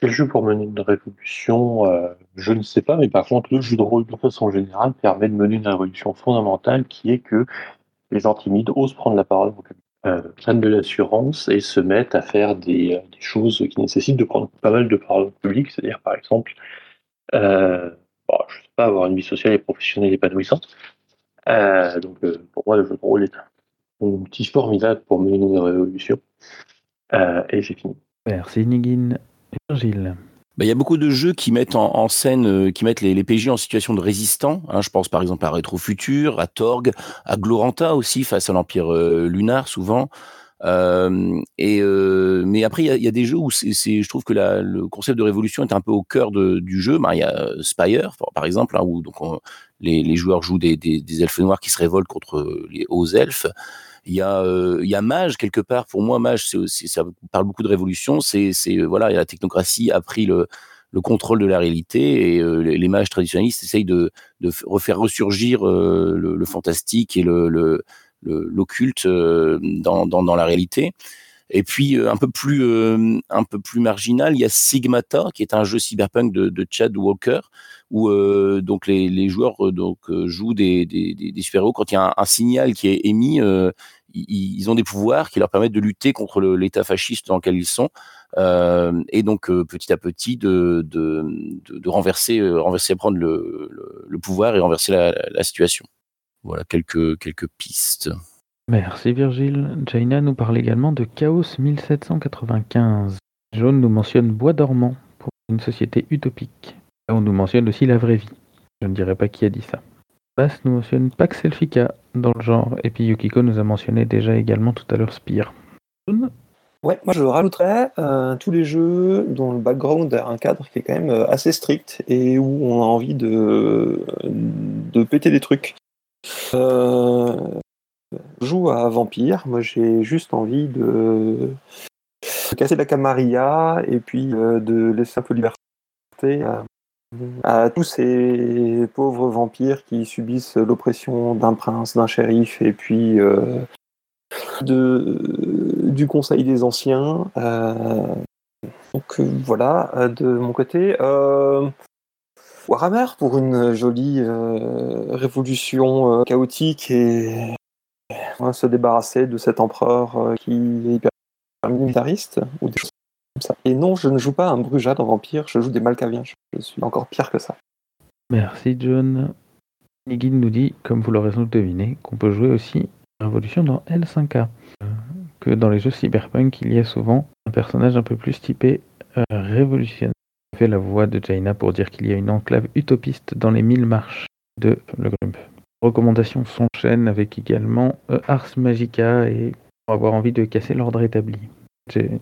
Quel jeu pour mener une révolution? Euh, Je ne sais pas, mais par contre, le jeu de rôle de façon générale permet de mener une révolution fondamentale qui est que les gens timides osent prendre la parole, euh, prennent de l'assurance et se mettent à faire des, euh, des choses qui nécessitent de prendre pas mal de parole publique, c'est-à-dire par exemple, euh, je sais pas, avoir une vie sociale et professionnelle épanouissante. Donc pour moi, le jeu de rôle est un outil formidable pour mener une révolution. Euh, et c'est fini. Merci Niggin. Virgile. Bah, Il y a beaucoup de jeux qui mettent en, en scène, euh, qui mettent les, les PJ en situation de résistant. hein. je pense par exemple à Rétro Futur, à Torg, à Gloranta aussi face à l'Empire euh, lunar souvent. Euh, euh, mais après il y a, des jeux où je trouve que le concept de révolution est un peu au cœur du jeu. Bah, il y a euh, Spire par- exemple, hein, où les, joueurs jouent des, elfes noirs qui se révoltent contre les hauts elfes. Il y a, Mage quelque part. Pour moi, Mage, ça parle beaucoup de révolution. C'est, voilà, la technocratie a pris le, le contrôle de la réalité et les, mages traditionnalistes essayent de, de refaire ressurgir le, fantastique et le- l'occulte euh, dans, la réalité. Et puis euh, un peu plus euh, un peu plus marginal, il y a Sigmata qui est un jeu cyberpunk de, Chad Walker où donc les, joueurs donc jouent des, super-héros quand il y a un, signal qui est émis, ils, ont des pouvoirs qui leur permettent de lutter contre l'État fasciste dans lequel ils sont et donc petit à petit de, de, de, renverser renverser prendre le, pouvoir et renverser la situation. Voilà quelques quelques pistes. Merci Virgile. Jaina nous parle également de Chaos 1795. Jaune nous mentionne Bois dormant pour une société utopique. Là, on nous mentionne aussi la vraie vie. Je ne dirais pas qui a dit ça. Bass nous mentionne Pax Elfica dans le genre. Et puis Yukiko nous a mentionné déjà également tout à l'heure Spire. Jaune Ouais, moi je rajouterais euh, tous les jeux dont le background a un cadre qui est quand même euh, assez strict et où on a envie de, de péter des trucs. Euh, joue à Vampire, moi j'ai juste envie de, casser la camarilla et puis euh, de laisser un peu de liberté à, tous ces pauvres vampires qui subissent l'oppression d'un prince, d'un shérif et puis euh, de, du Conseil des Anciens. Donc voilà, de mon côté. Euh, Warhammer pour une jolie euh, révolution euh, chaotique et euh, se débarrasser de cet empereur euh, qui est hyper militariste ou des choses comme ça. Et non, je ne joue pas un Brujat dans Vampire, je joue des Malkaviens. Je, suis encore pire que ça. Merci John. Nigin nous dit, comme vous l'aurez sans doute deviné, qu'on peut jouer aussi Révolution dans L5K. Euh, que dans les jeux cyberpunk, il y a souvent un personnage un peu plus typé euh, révolutionnaire. Fait la voix de Jaina pour dire qu'il y a une enclave utopiste dans les mille marches de Le Grump. Recommandations s'enchaînent avec également euh, Ars Magica et avoir envie de casser l'ordre établi. J'ai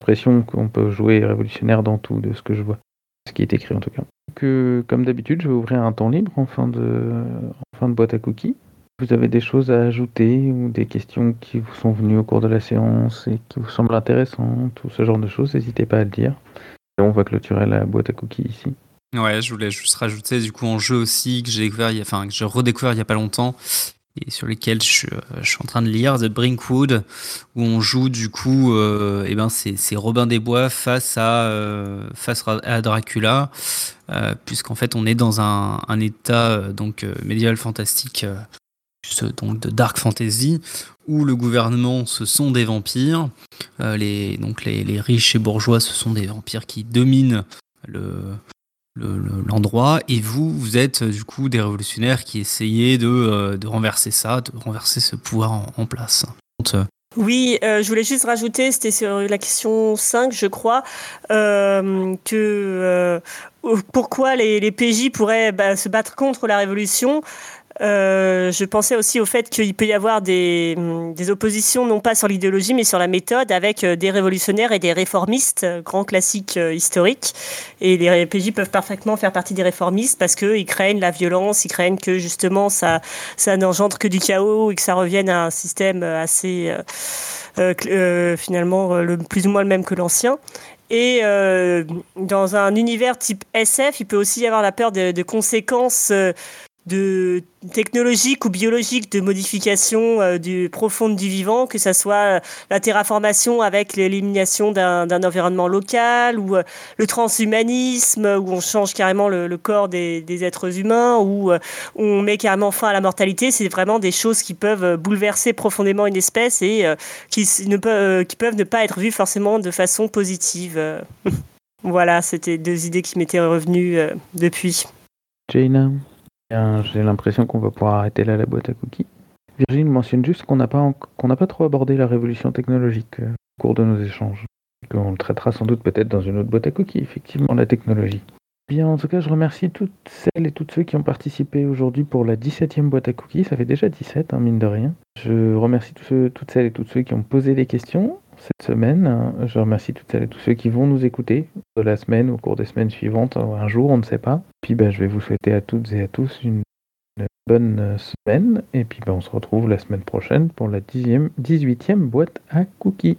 l'impression qu'on peut jouer révolutionnaire dans tout de ce que je vois. Ce qui est écrit en tout cas. Que, comme d'habitude, je vais ouvrir un temps libre en fin de, en fin de boîte à cookies. Vous avez des choses à ajouter ou des questions qui vous sont venues au cours de la séance et qui vous semblent intéressantes ou ce genre de choses, n'hésitez pas à le dire. On va clôturer la boîte à cookies ici. Ouais, je voulais juste rajouter du coup en jeu aussi que j'ai découvert, il y a- enfin que redécouvert il y a pas longtemps, et sur lesquels je, je, suis en train de lire, The Brinkwood, où on joue du coup, euh, eh ben c'est Robin des Bois face à face à Dracula, puisqu'en fait on est dans un, un état donc médiéval fantastique donc de dark fantasy, où le gouvernement ce sont des vampires, euh, les, donc les, riches et bourgeois ce sont des vampires qui dominent le, l'endroit, et vous, vous êtes du coup des révolutionnaires qui essayez de, euh, de renverser ça, de renverser ce pouvoir en, place. Euh, oui, je voulais juste rajouter, c'était sur la question 5, je crois, que pourquoi les, les PJ pourraient bah, se battre contre la révolution? Euh, je pensais aussi au fait qu'il peut y avoir des, des, oppositions, non pas sur l'idéologie, mais sur la méthode, avec euh, des révolutionnaires et des réformistes, euh, grands classiques historiques. Et les PJ peuvent parfaitement faire partie des réformistes parce qu'ils craignent la violence, ils craignent que justement ça, ça n'engendre que du chaos et que ça revienne à un système assez, euh, finalement, le, plus ou moins le même que l'ancien. Et dans un univers type SF, il peut aussi y avoir la peur de conséquences de technologique ou biologique de modification euh, du profonde du vivant, que ce soit euh, la terraformation avec l'élimination d'un environnement local ou euh, le transhumanisme où on change carrément le, corps des, des, êtres humains ou on met carrément fin à la mortalité. C'est vraiment des choses qui peuvent bouleverser profondément une espèce et qui, ne peut, qui peuvent ne pas être vues forcément de façon positive. [LAUGHS] voilà, c'était deux idées qui m'étaient revenues depuis. Jaina j'ai l'impression qu'on va pouvoir arrêter là la boîte à cookies. Virginie mentionne juste qu'on n'a pas, pas trop abordé la révolution technologique euh, au cours de nos échanges. Qu'on le traitera sans doute peut-être dans une autre boîte à cookies, effectivement, la technologie. Bien, en tout cas, je remercie toutes celles et tous ceux qui ont participé aujourd'hui pour la 17e boîte à cookies. Ça fait déjà 17, hein, mine de rien. Je remercie toutes celles et tous ceux qui ont posé des questions cette semaine. Je remercie toutes celles et tous ceux qui vont nous écouter de la semaine, au cours des semaines suivantes, un jour, on ne sait pas. Puis ben, je vais vous souhaiter à toutes et à tous une, bonne semaine. Et puis ben, on se retrouve la semaine prochaine pour la 18e boîte à cookies.